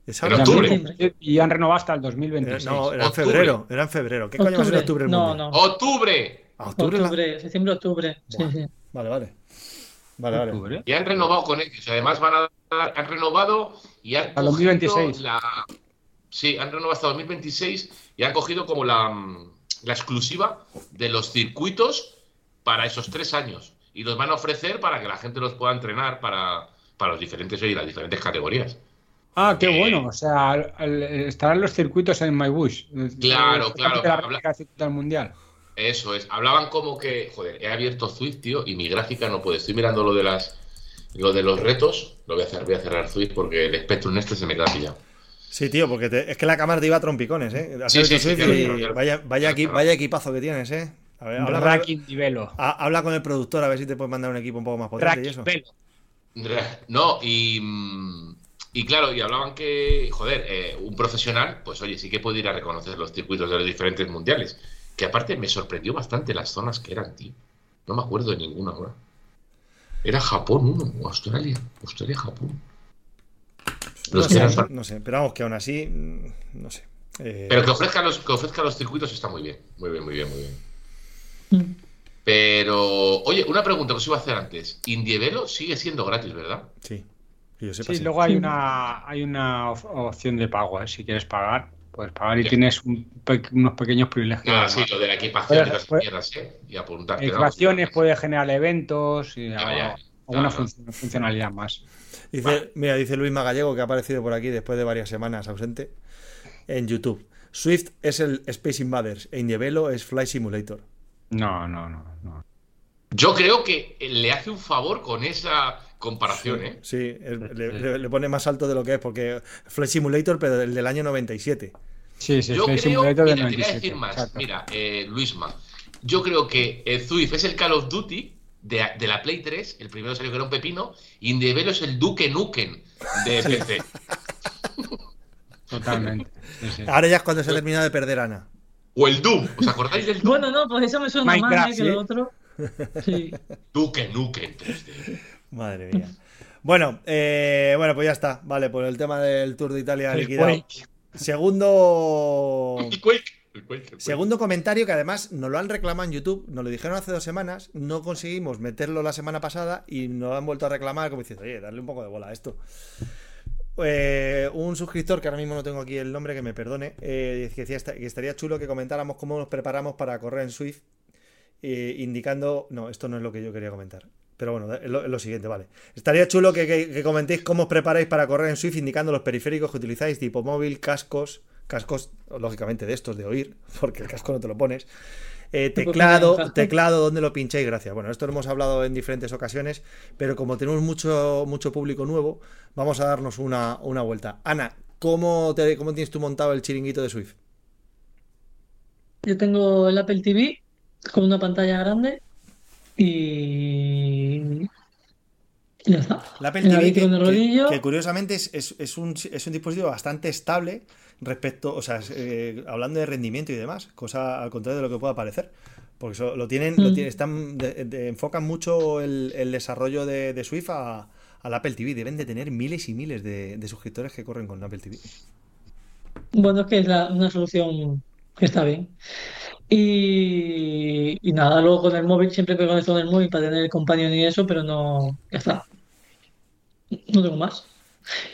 [SPEAKER 2] ¿Es
[SPEAKER 1] En
[SPEAKER 2] ahora?
[SPEAKER 1] octubre.
[SPEAKER 4] Y han renovado hasta el
[SPEAKER 2] Era-
[SPEAKER 4] 2026.
[SPEAKER 2] no, era en
[SPEAKER 1] Octubre.
[SPEAKER 2] febrero, era en febrero. ¿Qué coño va a ser octubre el
[SPEAKER 3] No,
[SPEAKER 2] Mundial?
[SPEAKER 3] no.
[SPEAKER 1] ¡Octubre!
[SPEAKER 2] ¿A octubre?
[SPEAKER 3] Octubre, septiembre, octubre. Sí, sí.
[SPEAKER 2] Vale, vale. Vale, vale.
[SPEAKER 1] Y han renovado con ellos. Además van a dar- han renovado y han
[SPEAKER 4] Hasta 2026.
[SPEAKER 1] cogido la... Sí, han renovado hasta 2026 y han cogido como la, la exclusiva de los circuitos para esos tres años. Y los van a ofrecer para que la gente los pueda entrenar para, para los diferentes y las diferentes categorías.
[SPEAKER 4] Ah, qué
[SPEAKER 1] Eh,
[SPEAKER 4] bueno. O sea, estarán los circuitos en MyBush.
[SPEAKER 1] Claro, claro,
[SPEAKER 4] La
[SPEAKER 1] habla-
[SPEAKER 4] réplica del circuito del mundial.
[SPEAKER 1] Eso es. Hablaban como que, joder, he abierto Zwift, tío, y mi gráfica no puede. Estoy mirando lo de las lo de los retos. Lo voy a hacer, voy a cerrar Zwift porque el Spectrum este se me queda pillado.
[SPEAKER 2] Sí, tío, porque te- es que la cámara te iba a trompicones, ¿eh?
[SPEAKER 1] Sí, sí, sí,
[SPEAKER 2] y vaya, vaya, equi- vaya equipazo que tienes, ¿eh? A ver, habla, con el,
[SPEAKER 4] Racking
[SPEAKER 2] ha- habla con el productor a ver si te puedes mandar un equipo un poco más potente y eso.
[SPEAKER 4] Velo.
[SPEAKER 1] No, y, mm, y claro, y hablaban que, joder, eh, un profesional, pues oye, sí que puede ir a reconocer los circuitos de los diferentes mundiales. Que aparte me sorprendió bastante las zonas que eran, tío. No me acuerdo de ninguna ahora. Era Japón uno, o Australia. Australia, Japón.
[SPEAKER 2] No
[SPEAKER 1] Los
[SPEAKER 2] sé,
[SPEAKER 1] eran-
[SPEAKER 2] no sé, pero vamos, que aún así, mm, no sé. Eh,
[SPEAKER 1] Pero que ofrezca los, que ofrezca los circuitos está muy bien. Muy bien, muy bien, muy bien.
[SPEAKER 3] Mm.
[SPEAKER 1] Pero, oye, una pregunta que os iba a hacer antes. Indievelo sigue siendo gratis, ¿verdad?
[SPEAKER 2] Sí, que yo sepa,
[SPEAKER 4] Sí,
[SPEAKER 2] sí.
[SPEAKER 4] luego hay una, hay una op- opción de pago, ¿eh? Si quieres pagar, puedes pagar y
[SPEAKER 1] Ya.
[SPEAKER 4] tienes un pe- unos pequeños privilegios.
[SPEAKER 1] Ah, sí, lo de la equipación y
[SPEAKER 4] Puede-
[SPEAKER 1] las
[SPEAKER 4] puede-
[SPEAKER 1] mierdas, ¿eh? Y.
[SPEAKER 4] Ecuaciones puede generar eventos y
[SPEAKER 1] Ya,
[SPEAKER 4] algo-
[SPEAKER 1] ya.
[SPEAKER 4] alguna
[SPEAKER 1] Claro.
[SPEAKER 4] funcionalidad más.
[SPEAKER 2] Dice, mira, dice Luis Magallego que ha aparecido por aquí después de varias semanas ausente en YouTube. Swift es el Space Invaders e Indievelo es Fly Simulator.
[SPEAKER 4] No, no, no, no.
[SPEAKER 1] Yo creo que le hace un favor con esa comparación, ¿eh?
[SPEAKER 2] Sí, le, le- le pone más alto de lo que es, porque Flight Simulator, pero el del año 97.
[SPEAKER 4] Sí, sí,
[SPEAKER 1] Yo
[SPEAKER 4] Flight
[SPEAKER 1] creo,
[SPEAKER 4] Simulator del
[SPEAKER 1] mira, te voy a
[SPEAKER 4] 97,
[SPEAKER 1] decir más.
[SPEAKER 4] exacto.
[SPEAKER 1] Mira, eh, Luisma, yo creo que eh, Zwift es el Call of Duty de, de la Play 3, el primero salió que era un pepino, y Indevelo es el Duque Nuken de PC.
[SPEAKER 4] Totalmente. sí, sí.
[SPEAKER 2] Ahora ya es cuando se ha terminado de perder Ana.
[SPEAKER 1] O el Doom, ¿os acordáis del Doom?
[SPEAKER 3] Bueno, no, pues eso me suena más ¿eh? que
[SPEAKER 4] sí.
[SPEAKER 3] lo otro. Sí.
[SPEAKER 1] Duque Nuken 3D.
[SPEAKER 2] Madre mía. Bueno, eh, bueno, pues ya está. Vale, por el tema del Tour de Italia
[SPEAKER 4] El
[SPEAKER 2] liquidado.
[SPEAKER 4] Quake.
[SPEAKER 2] Segundo.
[SPEAKER 1] El Quake, el Quake.
[SPEAKER 2] Segundo comentario que además nos lo han reclamado en YouTube, nos lo dijeron hace dos semanas, no conseguimos meterlo la semana pasada y nos lo han vuelto a reclamar como diciendo, oye, darle un poco de bola a esto. Eh, un suscriptor, que ahora mismo no tengo aquí el nombre, que me perdone, eh, que decía que estaría chulo que comentáramos cómo nos preparamos para correr en Swift, eh, indicando... No, esto no es lo que yo quería comentar. Pero bueno, es lo, es lo siguiente, vale. Estaría chulo que, que- que comentéis cómo os preparáis para correr en Swift, indicando los periféricos que utilizáis, tipo móvil, cascos, cascos, lógicamente de estos de oír, porque el casco no te lo pones. Eh, teclado, teclado, ¿dónde lo pincháis? Gracias. Bueno, esto lo hemos hablado en diferentes ocasiones, pero como tenemos mucho, mucho público nuevo, vamos a darnos una, una vuelta. Ana, ¿cómo, te, ¿cómo tienes tú montado el chiringuito de Swift?
[SPEAKER 3] Yo tengo el Apple TV con una pantalla grande y ya está.
[SPEAKER 2] La Apple TV, que, curiosamente es, es- es un, es un dispositivo bastante estable respecto, o sea, eh, hablando de rendimiento y demás, cosa al contrario de lo que pueda parecer. Porque eso, lo tienen, lo
[SPEAKER 3] Mm.
[SPEAKER 2] tienen, están, de- de- enfocan mucho el, el desarrollo de, de Swift a, al Apple TV. Deben de tener miles y miles de, de suscriptores que corren con Apple TV.
[SPEAKER 3] Bueno, es que es la- una solución que está bien. Y, y nada, luego con el móvil, siempre pego esto con el móvil para tener el companion y eso, pero no, ya está. No tengo más.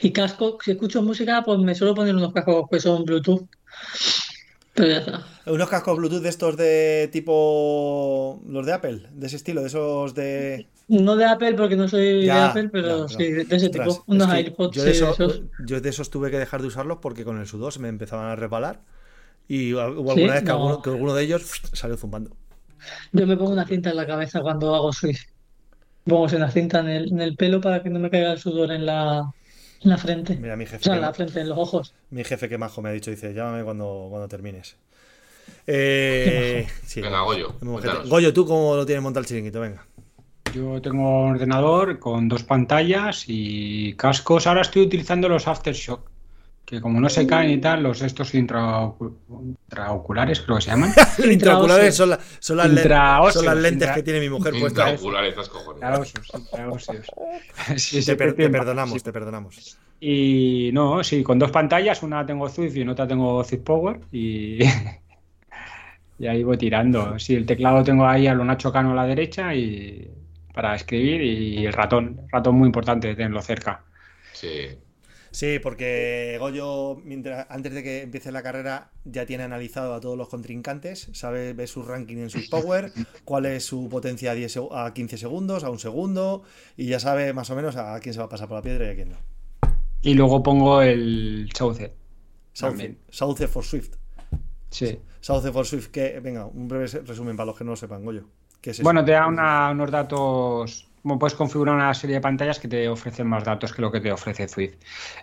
[SPEAKER 3] Y casco, si escucho música, pues me suelo poner unos cascos que son Bluetooth. Pero ya está.
[SPEAKER 2] Unos cascos Bluetooth de estos de tipo los de Apple, de ese estilo, de esos de...
[SPEAKER 3] No de Apple porque no soy de Apple, pero
[SPEAKER 2] ya,
[SPEAKER 3] sí, de, de ese
[SPEAKER 2] Ostras,
[SPEAKER 3] tipo. Unos
[SPEAKER 2] es que
[SPEAKER 3] AirPods
[SPEAKER 2] yo de,
[SPEAKER 3] sí, de
[SPEAKER 2] eso-
[SPEAKER 3] esos.
[SPEAKER 2] yo de esos tuve que dejar de usarlos porque con el sudor se me empezaban a resbalar y hubo alguna
[SPEAKER 3] ¿Sí?
[SPEAKER 2] vez que,
[SPEAKER 3] No.
[SPEAKER 2] alguno, que alguno de ellos salió zumbando.
[SPEAKER 3] Yo me pongo una cinta en la cabeza cuando hago Swift. Pongo una cinta en el, en el pelo para que no me caiga el sudor en la, en la frente.
[SPEAKER 2] Mira, mi
[SPEAKER 3] O
[SPEAKER 2] jefe,
[SPEAKER 3] sea,
[SPEAKER 2] que,
[SPEAKER 3] en la frente, en los ojos.
[SPEAKER 2] mi jefe que majo me ha dicho, dice, llámame cuando, cuando termines. Eh, sí,
[SPEAKER 1] Venga, Goyo.
[SPEAKER 2] Goyo, ¿tú cómo lo tienes montado el chiringuito? Venga.
[SPEAKER 4] Yo tengo un ordenador con dos pantallas y cascos. Ahora estoy utilizando los Aftershock, que como no se caen y tal, los estos intraocu- intraoculares creo que se llaman.
[SPEAKER 2] Intraoculares son, la- son las, son lentes
[SPEAKER 4] intra-
[SPEAKER 2] que tiene mi mujer puestas.
[SPEAKER 1] Intraocular, estas cojones.
[SPEAKER 4] Sí,
[SPEAKER 2] Te, per- perdonamos,
[SPEAKER 4] Sí.
[SPEAKER 2] te perdonamos.
[SPEAKER 4] Y no, sí, con dos pantallas, una tengo Swift y en otra tengo Swift Power y, y ahí voy tirando. Sí, el teclado tengo ahí a lo Nacho Cano a la derecha y para escribir y el ratón, el ratón muy importante tenerlo cerca.
[SPEAKER 1] Sí.
[SPEAKER 2] Sí, porque Goyo, mientras, antes de que empiece la carrera, ya tiene analizado a todos los contrincantes, sabe, ve su ranking en su power, cuál es su potencia a, 10 seg- a 15 segundos, a un segundo, y ya sabe más o menos a quién se va a pasar por la piedra y a quién no.
[SPEAKER 4] Y luego pongo el Sauce.
[SPEAKER 2] Sauce, for Swift.
[SPEAKER 4] Sí.
[SPEAKER 2] Sauce for Swift, que, venga, un breve resumen para los que no lo sepan, Goyo.
[SPEAKER 4] Bueno, te da una- unos datos, puedes configurar una serie de pantallas que te ofrecen más datos que lo que te ofrece Swift.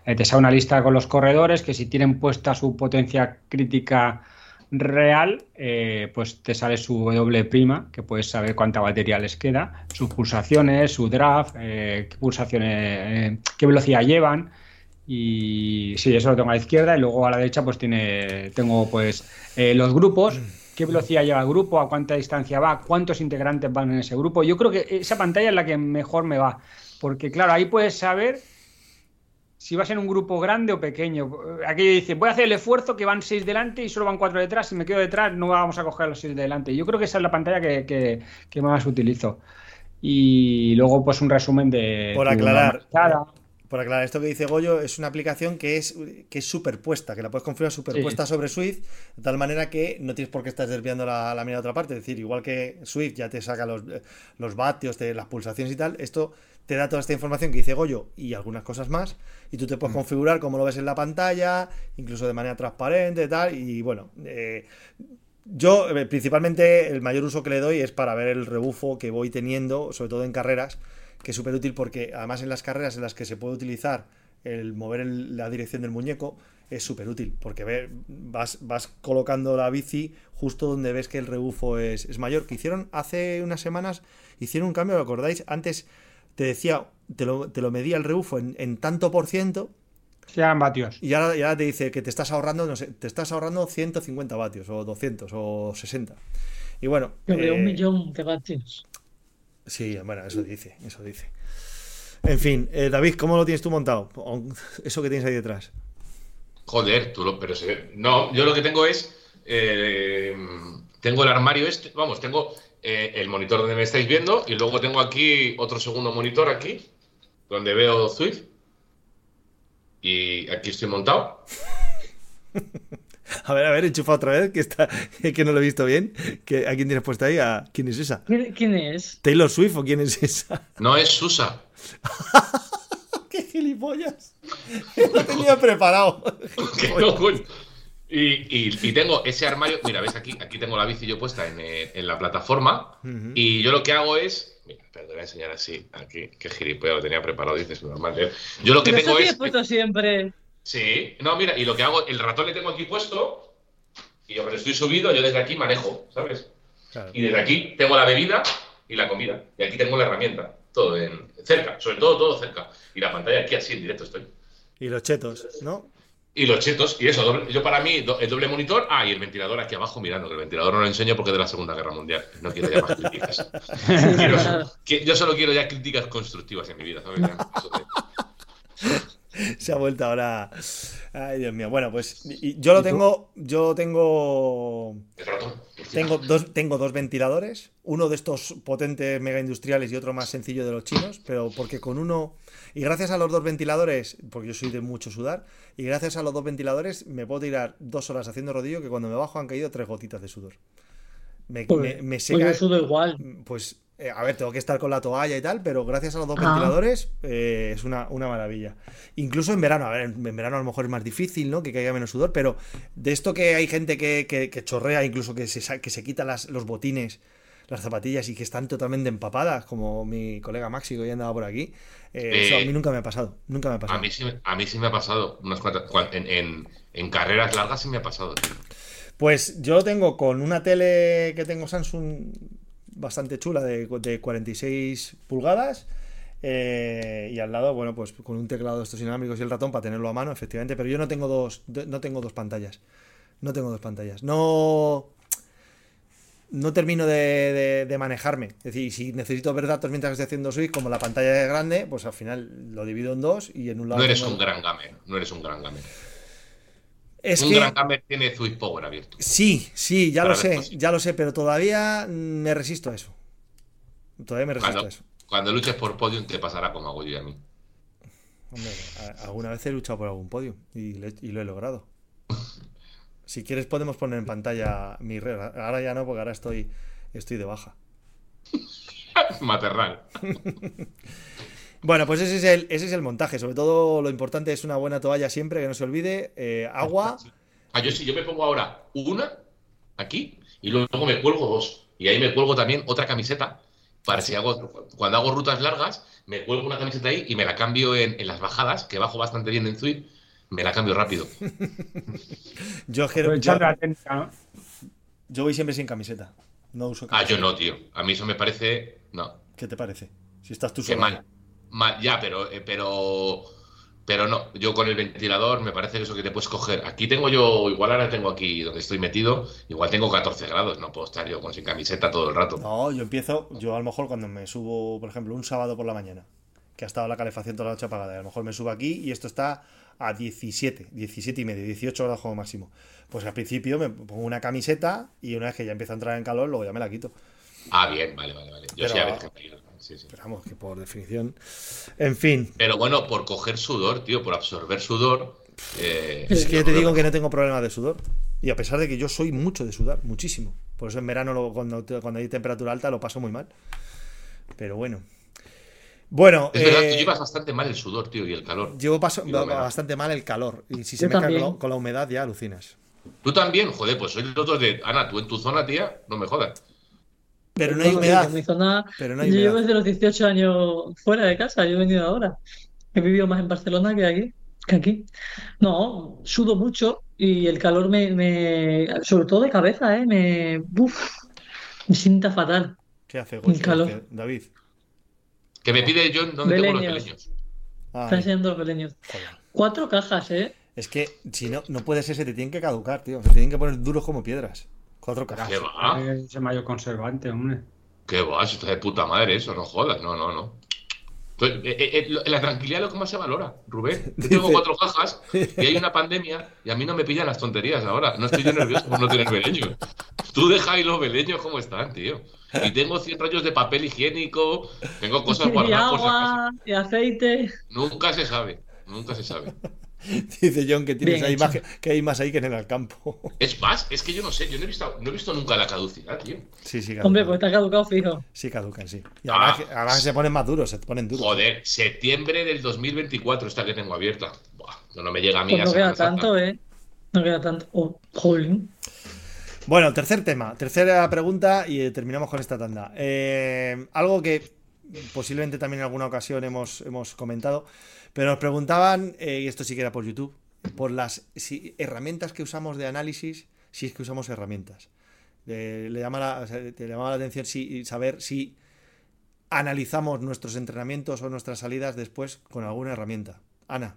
[SPEAKER 4] Eh, te sale una lista con los corredores que si tienen puesta su potencia crítica real, eh, pues te sale su W prima, que puedes saber cuánta batería les queda, sus pulsaciones, su draft, eh, qué pulsaciones, qué velocidad llevan. Y sí, eso lo tengo a la izquierda y luego a la derecha pues tiene, tengo pues los grupos, qué velocidad lleva el grupo, a cuánta distancia va, cuántos integrantes van en ese grupo. Yo creo que esa pantalla es la que mejor me va, porque claro, ahí puedes saber si vas en un grupo grande o pequeño. Aquello dice, voy a hacer el esfuerzo que van seis delante y solo van cuatro detrás, si me quedo detrás no vamos a coger a los seis delante. Yo creo que esa es la pantalla que, que- que más utilizo. Y luego pues un resumen de...
[SPEAKER 2] Por aclarar. Por aclarar, esto que dice Goyo es una aplicación que es, que es superpuesta, que la puedes configurar superpuesta sobre Swift, de tal manera que no tienes por qué estar desviando la, la mirada a otra parte. Es decir, igual que Swift ya te saca los, los vatios, te- las pulsaciones y tal, esto te da toda esta información que dice Goyo y algunas cosas más, y tú te puedes configurar como lo ves en la pantalla, incluso de manera transparente y tal, y bueno, eh, yo eh, principalmente el mayor uso que le doy es para ver el rebufo que voy teniendo, sobre todo en carreras, que es súper útil porque además en las carreras en las que se puede utilizar el mover el- la dirección del muñeco es súper útil porque vas, vas colocando la bici justo donde ves que el rebufo es, es mayor. Que hicieron hace unas semanas, hicieron un cambio, ¿lo acordáis? Antes te decía, te lo, te lo medía el rebufo en, en tanto por ciento.
[SPEAKER 4] Sean vatios.
[SPEAKER 2] Y ahora, y ahora te dice que te estás ahorrando, no sé, te estás ahorrando 150 vatios, o 200, o 60. Y bueno.
[SPEAKER 3] Sobre un
[SPEAKER 2] eh,
[SPEAKER 3] millón de vatios.
[SPEAKER 2] Sí, bueno, eso dice, eso dice. En fin, eh, David, ¿cómo lo tienes tú montado? Eso que tienes ahí detrás.
[SPEAKER 1] Joder, tú lo, pero No, yo lo que tengo es. eh, tengo el armario este. Vamos, tengo eh, el monitor donde me estáis viendo. Y luego tengo aquí otro segundo monitor aquí. Donde veo Swift. Y aquí estoy montado.
[SPEAKER 2] A ver, a ver, enchufa otra vez, que está, que no lo he visto bien. Que, ¿A quién tienes puesta ahí? ¿A quién es esa?
[SPEAKER 3] ¿Quién, quién es?
[SPEAKER 2] ¿Taylor Swift o quién es esa?
[SPEAKER 1] No es Susa.
[SPEAKER 2] ¡Qué gilipollas! Lo tenía preparado.
[SPEAKER 1] Que no, coño. Y, y- y tengo ese armario. Mira, ves aquí, aquí tengo la bici yo puesta en, eh, en la plataforma.
[SPEAKER 2] Ujú.
[SPEAKER 1] Y yo lo que hago es. Mira, te voy a enseñar así. Aquí, qué gilipollas lo tenía preparado, dices, normal. ¿eh? Yo lo que
[SPEAKER 3] Pero
[SPEAKER 1] tengo
[SPEAKER 3] eso
[SPEAKER 1] es.
[SPEAKER 3] puesto siempre.
[SPEAKER 1] Sí, no, mira, y lo que hago, el ratón le tengo aquí puesto. Y yo, pero estoy subido, yo desde aquí manejo, ¿sabes?
[SPEAKER 2] Claro.
[SPEAKER 1] Y desde aquí tengo la bebida y la comida. Y aquí tengo la herramienta. Todo en, cerca, sobre todo todo cerca. Y la pantalla aquí así en directo estoy.
[SPEAKER 2] Y los chetos, ¿no?
[SPEAKER 1] Y los chetos, y eso, doble- yo para mí, do- el doble monitor, ah, y el ventilador aquí abajo mirando, que el ventilador no lo enseño porque es de la Segunda Guerra Mundial. No quiero ya más críticas. Quiero- que- yo solo quiero ya críticas constructivas en mi vida, ¿sabes?
[SPEAKER 2] Se ha vuelto ahora. Ay, Dios mío. Bueno, pues yo lo tengo. Yo tengo. Tengo dos, tengo dos ventiladores, uno de estos potentes mega industriales y otro más sencillo de los chinos, pero porque con uno, y gracias a los dos ventiladores, porque yo soy de mucho sudar, y gracias a los dos ventiladores me puedo tirar dos horas haciendo rodillo que cuando me bajo han caído tres gotitas de sudor. Me,
[SPEAKER 3] Pues,
[SPEAKER 2] me- me
[SPEAKER 3] pues
[SPEAKER 2] seca,
[SPEAKER 3] yo sudo igual.
[SPEAKER 2] pues, eh, a ver, tengo que estar con la toalla y tal, pero gracias a los dos
[SPEAKER 3] Ah.
[SPEAKER 2] ventiladores eh, es una, una maravilla. Incluso en verano, a ver, en en verano a lo mejor es más difícil, ¿no? Que caiga menos sudor, pero de esto que hay gente que, que- que chorrea, incluso que se, que se quita las, los botines, las zapatillas y que están totalmente empapadas, como mi colega Maxi que hoy andaba por aquí, eh, eso a mí nunca me ha pasado, nunca me ha pasado.
[SPEAKER 1] A mí, sí, me- a mí sí me ha pasado unas cuantas. cuan- En, en- en carreras largas sí me ha pasado, tío.
[SPEAKER 2] Pues yo lo tengo con una tele que tengo Samsung bastante chula de, de 46 pulgadas. eh, y al lado, bueno, pues con un teclado de estos inalámbricos y el ratón para tenerlo a mano, efectivamente. Pero yo no tengo dos, do- no tengo dos pantallas. No tengo dos pantallas. No. No termino de, de- de manejarme. Es decir, si necesito ver datos mientras estoy haciendo Switch, como la pantalla es grande, pues al final lo divido en dos y en un lado.
[SPEAKER 1] No eres
[SPEAKER 2] tengo-
[SPEAKER 1] un gran gamer. No eres un gran gamer.
[SPEAKER 2] Es
[SPEAKER 1] un
[SPEAKER 2] que-
[SPEAKER 1] gran gamer tiene Switch Power abierto.
[SPEAKER 2] Sí, sí, ya
[SPEAKER 1] Para
[SPEAKER 2] lo sé, ya lo sé, pero todavía me resisto a eso. Todavía me resisto
[SPEAKER 1] Cuando,
[SPEAKER 2] a eso.
[SPEAKER 1] cuando luches por podium te pasará como hago yo y a mí.
[SPEAKER 2] Hombre, alguna vez he luchado por algún podio y, le- y lo he logrado. Si quieres podemos poner en pantalla mi red. Ahora ya no, porque ahora estoy, estoy de baja.
[SPEAKER 1] Maternal.
[SPEAKER 2] Bueno, pues ese es, el, ese es el montaje. Sobre todo lo importante es una buena toalla siempre, que no se olvide. eh, agua.
[SPEAKER 1] Ah, yo sí, yo me pongo ahora una aquí y luego me cuelgo dos. Y ahí me cuelgo también otra camiseta. Para si hago, cuando hago rutas largas, me cuelgo una camiseta ahí y me la cambio en, en las bajadas, que bajo bastante bien en Swift, me la cambio rápido.
[SPEAKER 2] Yo, yo, yo voy siempre sin camiseta. No uso
[SPEAKER 1] Ah,
[SPEAKER 2] camiseta.
[SPEAKER 1] yo no, tío. A mí eso me parece. No.
[SPEAKER 2] ¿Qué te parece? Si estás tú
[SPEAKER 1] Qué
[SPEAKER 2] solo.
[SPEAKER 1] mal. Mal, ya, pero, eh, pero, pero no. Yo con el ventilador me parece que eso que te puedes coger. Aquí tengo yo, igual ahora tengo aquí donde estoy metido, igual tengo 14 grados. No puedo estar yo con sin camiseta todo el rato.
[SPEAKER 2] No, yo empiezo, yo a lo mejor cuando me subo, por ejemplo, un sábado por la mañana, que ha estado la calefacción toda la noche apagada, y a lo mejor me subo aquí y esto está a 17, 17 y medio, 18 horas como máximo. Pues al principio me pongo una camiseta y una vez que ya empieza a entrar en calor, luego ya me la quito.
[SPEAKER 1] Ah, bien, vale, vale, vale. Yo
[SPEAKER 2] Pero-
[SPEAKER 1] sí a veces que me- sí, sí.
[SPEAKER 2] Pero vamos, que por definición. En fin,
[SPEAKER 1] Pero bueno, por coger sudor, tío, por absorber sudor. eh,
[SPEAKER 2] es que
[SPEAKER 1] yo
[SPEAKER 2] te digo que no tengo problema de sudor. Y a pesar de que yo soy mucho de sudar, muchísimo. Por eso en verano, lo- cuando, cuando hay temperatura alta, lo paso muy mal. Pero bueno. Bueno,
[SPEAKER 1] Es verdad,
[SPEAKER 2] eh,
[SPEAKER 1] tú llevas bastante mal el sudor, tío, y el calor.
[SPEAKER 2] Llevo paso, bastante mal el calor. Y si se con
[SPEAKER 3] también.
[SPEAKER 2] la, con la humedad, ya alucinas.
[SPEAKER 1] Tú también, joder, pues soy los dos de. Ana, tú en tu zona, tía, no me jodas.
[SPEAKER 2] Pero no hay humedad.
[SPEAKER 3] en mi zona,
[SPEAKER 2] Pero no hay
[SPEAKER 3] yo llevo desde los 18 años fuera de casa, yo he venido ahora. He vivido más en Barcelona que aquí. que aquí. No, sudo mucho y el calor me, me sobre todo de cabeza, ¿eh? Me, uf, me sienta fatal.
[SPEAKER 2] ¿Qué hace
[SPEAKER 3] El
[SPEAKER 2] Goyo?
[SPEAKER 3] calor.
[SPEAKER 2] ¿Qué- David.
[SPEAKER 1] Que me pide John dónde tengo los
[SPEAKER 3] Beleños.
[SPEAKER 1] beleños.
[SPEAKER 2] Ay,
[SPEAKER 3] Está enseñando los beleños.
[SPEAKER 2] joder.
[SPEAKER 3] Cuatro cajas, ¿eh?
[SPEAKER 2] Es que si no, no puede ser, se te tienen que caducar, tío. Se tienen que poner duros como piedras. Cuatro cajas.
[SPEAKER 1] ¿Qué va?
[SPEAKER 4] Ese mayor conservante, hombre.
[SPEAKER 1] ¿Qué va? Eso está de puta madre eso, no jodas, no, no, no. Entonces, eh, eh, eh, lo- la tranquilidad es lo que más se valora, Rubén. Yo tengo cuatro cajas y hay una pandemia y a mí no me pillan las tonterías ahora. No estoy yo nervioso por no tener beleños. Tú deja ahí los beleños como están, tío. Y tengo 100 rollos de papel higiénico, tengo cosas
[SPEAKER 3] Y
[SPEAKER 1] guardadas acaso.
[SPEAKER 3] agua, y aceite.
[SPEAKER 1] Nunca se sabe, nunca se sabe.
[SPEAKER 2] Dice John que tienes
[SPEAKER 3] Bien
[SPEAKER 2] ahí
[SPEAKER 3] hecho.
[SPEAKER 2] más que, que hay más ahí que en el campo.
[SPEAKER 1] Es más, es que yo no sé, yo no he visto, no he visto nunca la caducidad, tío.
[SPEAKER 2] Sí, sí,
[SPEAKER 3] Hombre,
[SPEAKER 2] caducan.
[SPEAKER 3] pues está caducado fijo.
[SPEAKER 2] Sí, caducan, sí. Y
[SPEAKER 1] Ah.
[SPEAKER 2] además, se ponen más duros, se ponen duros.
[SPEAKER 1] Joder, septiembre del 2024 esta que tengo abierta. Buah, no, no me llega a mí
[SPEAKER 3] Pues
[SPEAKER 1] a
[SPEAKER 3] no queda tanto, ¿eh? No queda tanto. Oh, jolín.
[SPEAKER 2] Bueno, tercer tema, tercera pregunta y eh, terminamos con esta tanda. Eh, algo que posiblemente también en alguna ocasión hemos, hemos comentado, pero nos preguntaban, eh, y esto sí que era por YouTube, por las si- herramientas que usamos de análisis, si es que usamos herramientas. Eh, le llama la- o sea, te llamaba la atención si, saber si analizamos nuestros entrenamientos o nuestras salidas después con alguna herramienta. Ana,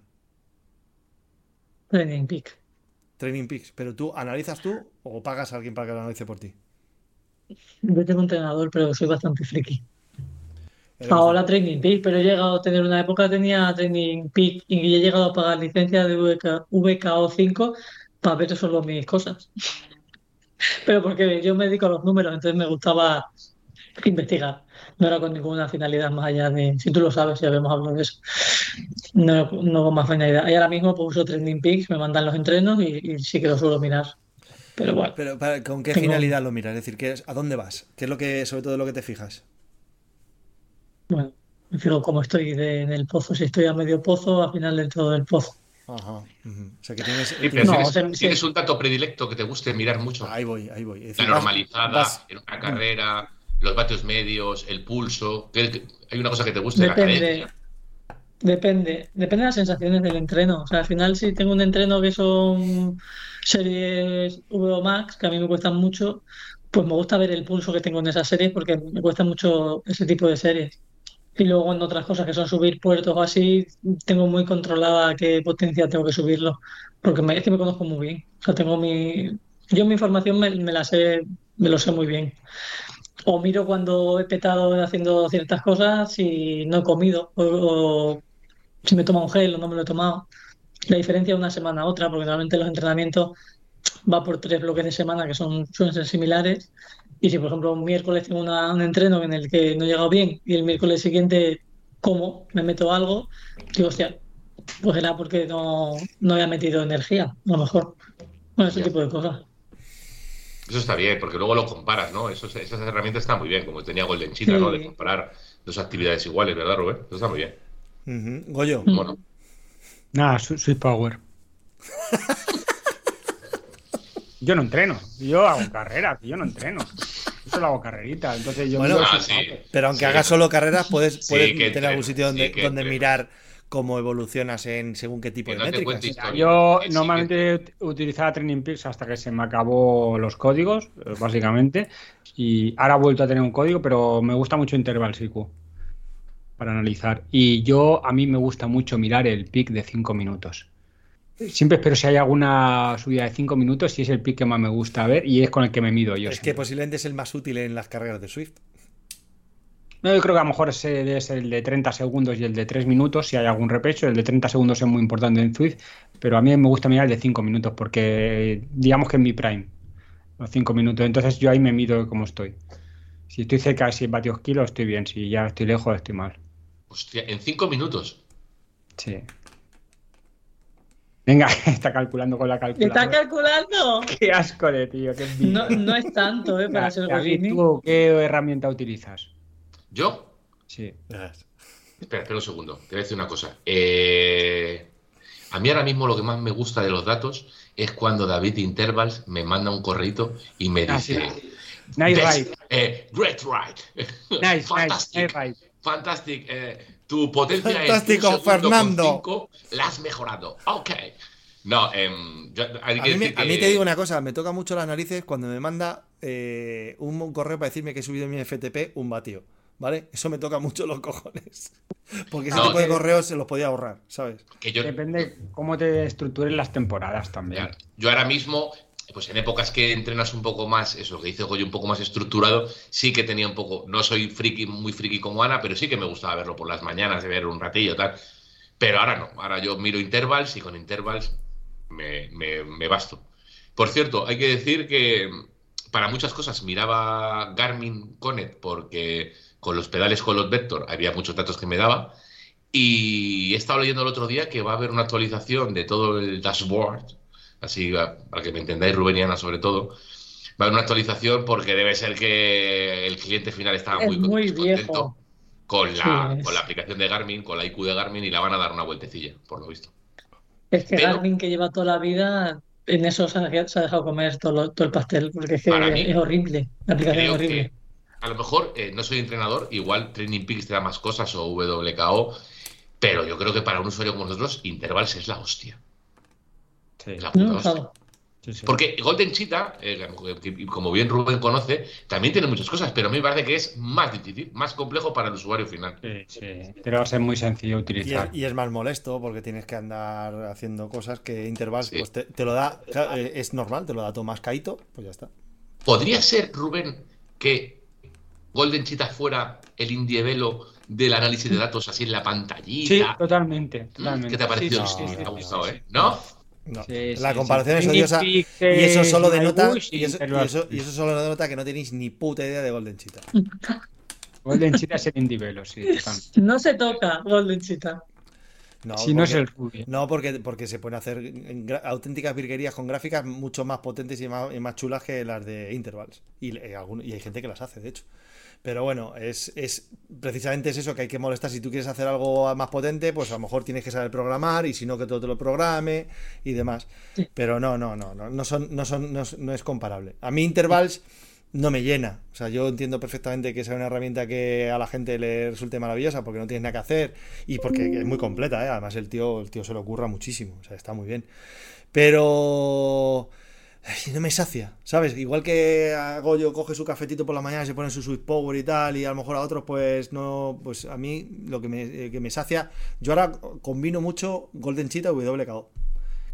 [SPEAKER 3] Training Peak.
[SPEAKER 2] Training Peaks, pero tú analizas tú o pagas a alguien para que lo analice por ti.
[SPEAKER 3] Yo tengo un entrenador, pero soy bastante friki. Ahora Training Peak, pero he llegado a tener una época, tenía Training Peak y he llegado a pagar licencia de VK, VKO 5 para ver solo mis cosas. Pero porque yo me dedico a los números, entonces me gustaba investigar. No era con ninguna finalidad más allá de, si tú lo sabes, ya habíamos hablado de eso. No, no con más finalidad. Y ahora mismo pues, uso Training Peaks, me mandan los entrenos y, y sí que lo suelo mirar. Pero bueno,
[SPEAKER 2] Pero ¿con qué
[SPEAKER 3] Tengo-
[SPEAKER 2] finalidad lo miras? Es decir, ¿qué es, ¿a dónde vas? ¿Qué es lo que, sobre todo, lo que te fijas?
[SPEAKER 3] Bueno, me fijo cómo estoy de- en el pozo. Si estoy a medio pozo, al final del todo del pozo.
[SPEAKER 2] Ajá. O sea, que tienes.
[SPEAKER 1] Sí,
[SPEAKER 2] tienes-
[SPEAKER 3] No,
[SPEAKER 1] tienes,
[SPEAKER 3] o sea, sí.
[SPEAKER 1] un dato predilecto que te guste mirar mucho.
[SPEAKER 2] Ahí voy, ahí voy. Es
[SPEAKER 1] La normalizada,
[SPEAKER 2] vas-
[SPEAKER 1] en una carrera, los vatios medios, el pulso. ¿qué- qué- hay una cosa que te guste,
[SPEAKER 3] Depende, depende, depende de las sensaciones del entreno. O sea, al final, si tengo un entreno que son series VO Max, que a mí me cuestan mucho, pues me gusta ver el pulso que tengo en esas series porque me cuesta mucho ese tipo de series. Y luego en otras cosas que son subir puertos o así, tengo muy controlada qué potencia tengo que subirlo, porque me, es que me conozco muy bien. O tengo mi... Yo mi información me, la sé, me lo sé muy bien. O miro cuando he petado haciendo ciertas cosas si no he comido o, o si me toma un gel o no me lo he tomado. La diferencia de una semana a otra, porque normalmente los entrenamientos va por tres bloques de semana que son, suelen ser similares. Y si, por ejemplo, un miércoles tengo una- un entreno en el que no he llegado bien y el miércoles siguiente como, me meto algo, digo, hostia, pues era porque no, no había metido energía, a lo mejor. Bueno, ese
[SPEAKER 1] Ya.
[SPEAKER 3] tipo de cosas.
[SPEAKER 1] Eso está bien, porque luego lo comparas, ¿no? Eso- esas herramientas están muy bien, como tenía Golden Cheetah, ¿no? De comparar dos actividades iguales, ¿verdad, Rubén? Eso está muy bien.
[SPEAKER 2] Ujú. Goyo,
[SPEAKER 3] Mm.
[SPEAKER 1] Bueno,
[SPEAKER 4] Nada, Sweet Power. Yo no entreno, yo hago carreras, yo no entreno. Solo hago carreritas, entonces yo
[SPEAKER 2] Bueno,
[SPEAKER 1] ah, sí.
[SPEAKER 2] Pero aunque
[SPEAKER 1] Sí.
[SPEAKER 2] hagas solo carreras, puedes, puedes
[SPEAKER 1] que
[SPEAKER 2] tener algún sitio donde, donde mirar cómo evolucionas en según qué tipo
[SPEAKER 1] Que
[SPEAKER 2] de
[SPEAKER 1] no
[SPEAKER 2] métricas.
[SPEAKER 1] historia.
[SPEAKER 4] Yo normalmente ut- utilizaba Training Peaks hasta que se me acabó los códigos, eh, básicamente. Y ahora he vuelto a tener un código, pero me gusta mucho Interval SQL para analizar. Y yo, a mí me gusta mucho mirar el pic de 5 minutos. Siempre espero si hay alguna subida de 5 minutos, si es el pic que más me gusta ver y es con el que me mido yo.
[SPEAKER 2] Es que posiblemente es el más útil en las carreras de Swift.
[SPEAKER 4] No, yo creo que a lo mejor ese es el de 30 segundos y el de 3 minutos, si hay algún repecho. El de 30 segundos es muy importante en Swift, pero a mí me gusta mirar el de 5 minutos porque digamos que es mi prime, los 5 minutos. Entonces yo ahí me mido cómo estoy. Si estoy cerca de 100 vatios kilos, estoy bien. Si ya estoy lejos, estoy mal.
[SPEAKER 1] hostia, en cinco minutos.
[SPEAKER 4] Sí. Venga, está calculando con la
[SPEAKER 3] ¿Está
[SPEAKER 4] calculadora.
[SPEAKER 3] calculando?
[SPEAKER 4] Qué asco de tío, qué.
[SPEAKER 3] No, no es tanto, ¿eh? Para ser.
[SPEAKER 4] ¿tú qué herramienta utilizas?
[SPEAKER 1] ¿Yo?
[SPEAKER 4] Sí.
[SPEAKER 1] Espera, espera un segundo. Te voy a decir una cosa. Eh, a mí ahora mismo lo que más me gusta de los datos es cuando David Intervals me manda un correito y me
[SPEAKER 4] Ah, sí.
[SPEAKER 1] dice...
[SPEAKER 4] Nice
[SPEAKER 1] "Des-
[SPEAKER 4] ride.
[SPEAKER 1] eh, great ride.
[SPEAKER 4] Nice, nice,
[SPEAKER 1] fantastic.
[SPEAKER 4] nice ride.
[SPEAKER 1] Fantastic. eh, tu potencia
[SPEAKER 2] Fantástico,
[SPEAKER 1] en un segundo con
[SPEAKER 2] Fernando.
[SPEAKER 1] cinco, la has mejorado. Ok. No, em, yo- hay
[SPEAKER 2] A mí, me-
[SPEAKER 1] decir
[SPEAKER 2] a mí
[SPEAKER 1] que-
[SPEAKER 2] te digo una cosa, me toca mucho las narices cuando me manda eh, un, un correo para decirme que he subido en mi FTP un vatio, ¿vale? Eso me toca mucho los cojones. Porque ese
[SPEAKER 1] No,
[SPEAKER 2] tipo de
[SPEAKER 4] que-
[SPEAKER 2] correos se los podía ahorrar, ¿sabes?
[SPEAKER 1] que yo,
[SPEAKER 4] Depende cómo te estructuren las temporadas también.
[SPEAKER 1] Yo ahora mismo, pues en épocas que entrenas un poco más, eso que dice Goyo, un poco más estructurado, sí que tenía un poco, no soy friki, muy friki como Ana, pero sí que me gustaba verlo por las mañanas, de ver un ratillo, tal. Pero ahora no, ahora yo miro intervals y con intervals me, me- me basto. Por cierto, hay que decir que para muchas cosas miraba Garmin Connect porque con los pedales con los Vector había muchos datos que me daba. Y he estado leyendo el otro día que va a haber una actualización de todo el dashboard, así para que me entendáis, Rubén y Ana sobre todo. Va a haber una actualización porque debe ser que el cliente final estaba
[SPEAKER 3] Es
[SPEAKER 1] muy,
[SPEAKER 3] viejo.
[SPEAKER 1] con la,
[SPEAKER 3] Sí, es.
[SPEAKER 1] con la aplicación de Garmin, con la IQ de Garmin y la van a dar una vueltecilla, por lo visto.
[SPEAKER 3] Es que
[SPEAKER 1] Pero-
[SPEAKER 3] Garmin que lleva toda la vida, en eso se ha, se ha dejado comer todo, el pastel, porque es que
[SPEAKER 1] Para mí,
[SPEAKER 3] es horrible. La aplicación es horrible.
[SPEAKER 1] a lo mejor eh, no soy entrenador, igual Training Peaks te da más cosas o WKO, pero yo creo que para un usuario como nosotros, Intervals es la hostia.
[SPEAKER 4] Sí,
[SPEAKER 1] La puta
[SPEAKER 3] No,
[SPEAKER 1] hostia.
[SPEAKER 3] claro.
[SPEAKER 4] sí, sí.
[SPEAKER 1] Porque Golden Cheetah, eh, como bien Rubén conoce, también tiene muchas cosas, pero a mí me parece que es más difícil, más complejo para el usuario final.
[SPEAKER 4] Sí, sí. Pero va a ser muy sencillo de
[SPEAKER 2] Y es,
[SPEAKER 4] utilizar.
[SPEAKER 2] y es más molesto porque tienes que andar haciendo cosas que intervalos
[SPEAKER 1] Sí.
[SPEAKER 2] pues te, te lo da, eh, es normal, te lo da todo más caíto, pues ya está.
[SPEAKER 1] ¿Podría ser, Rubén, que Golden Cheetah fuera el indievelo del análisis de datos así en la
[SPEAKER 4] Sí,
[SPEAKER 1] pantallita?
[SPEAKER 4] totalmente, totalmente.
[SPEAKER 1] ¿Qué te ha parecido?
[SPEAKER 4] Sí, sí,
[SPEAKER 2] No,
[SPEAKER 4] sí,
[SPEAKER 1] ¿Te ha
[SPEAKER 4] sí,
[SPEAKER 1] gustado,
[SPEAKER 4] sí,
[SPEAKER 1] eh?
[SPEAKER 4] sí.
[SPEAKER 1] ¿No?
[SPEAKER 2] No.
[SPEAKER 4] Sí,
[SPEAKER 2] la
[SPEAKER 4] sí,
[SPEAKER 2] comparación
[SPEAKER 4] sí.
[SPEAKER 2] es odiosa y eso solo denota
[SPEAKER 4] Bush
[SPEAKER 2] y eso, y
[SPEAKER 4] Intervals.
[SPEAKER 2] eso- y eso solo denota que no tenéis ni puta idea de Golden Cheetah.
[SPEAKER 4] Golden Cheetah es el indivelo, sí.
[SPEAKER 3] No se toca Golden Cheetah.
[SPEAKER 2] No,
[SPEAKER 4] si no es
[SPEAKER 2] porque-
[SPEAKER 4] el rubio.
[SPEAKER 2] No, porque, porque se pueden hacer auténticas virguerías con gráficas mucho más potentes y más, y más chulas que las de Intervals. Y, eh, algún- y hay gente que las hace, de hecho. Pero bueno, es, es precisamente es eso que hay que molestar. Si tú quieres hacer algo más potente, pues a lo mejor tienes que saber programar y si no, que todo te lo programe y demás.
[SPEAKER 3] Sí.
[SPEAKER 2] Pero no, no, no, no, no, son, no, son, no, es- no es comparable. A mí Intervals no me llena. O sea, yo entiendo perfectamente que sea una herramienta que a la gente le resulte maravillosa porque no tienes nada que hacer y porque es muy completa, ¿eh? Además, el tío, el tío se lo ocurra muchísimo. O sea, está muy bien. Pero. Ay, no me sacia, ¿sabes? Igual que a Goyo coge su cafetito por la mañana se pone su Sweet Power y tal, y a lo mejor a otros, pues no. Pues a mí lo que me, eh, que me sacia. Yo ahora combino mucho Golden Cheetah WKO.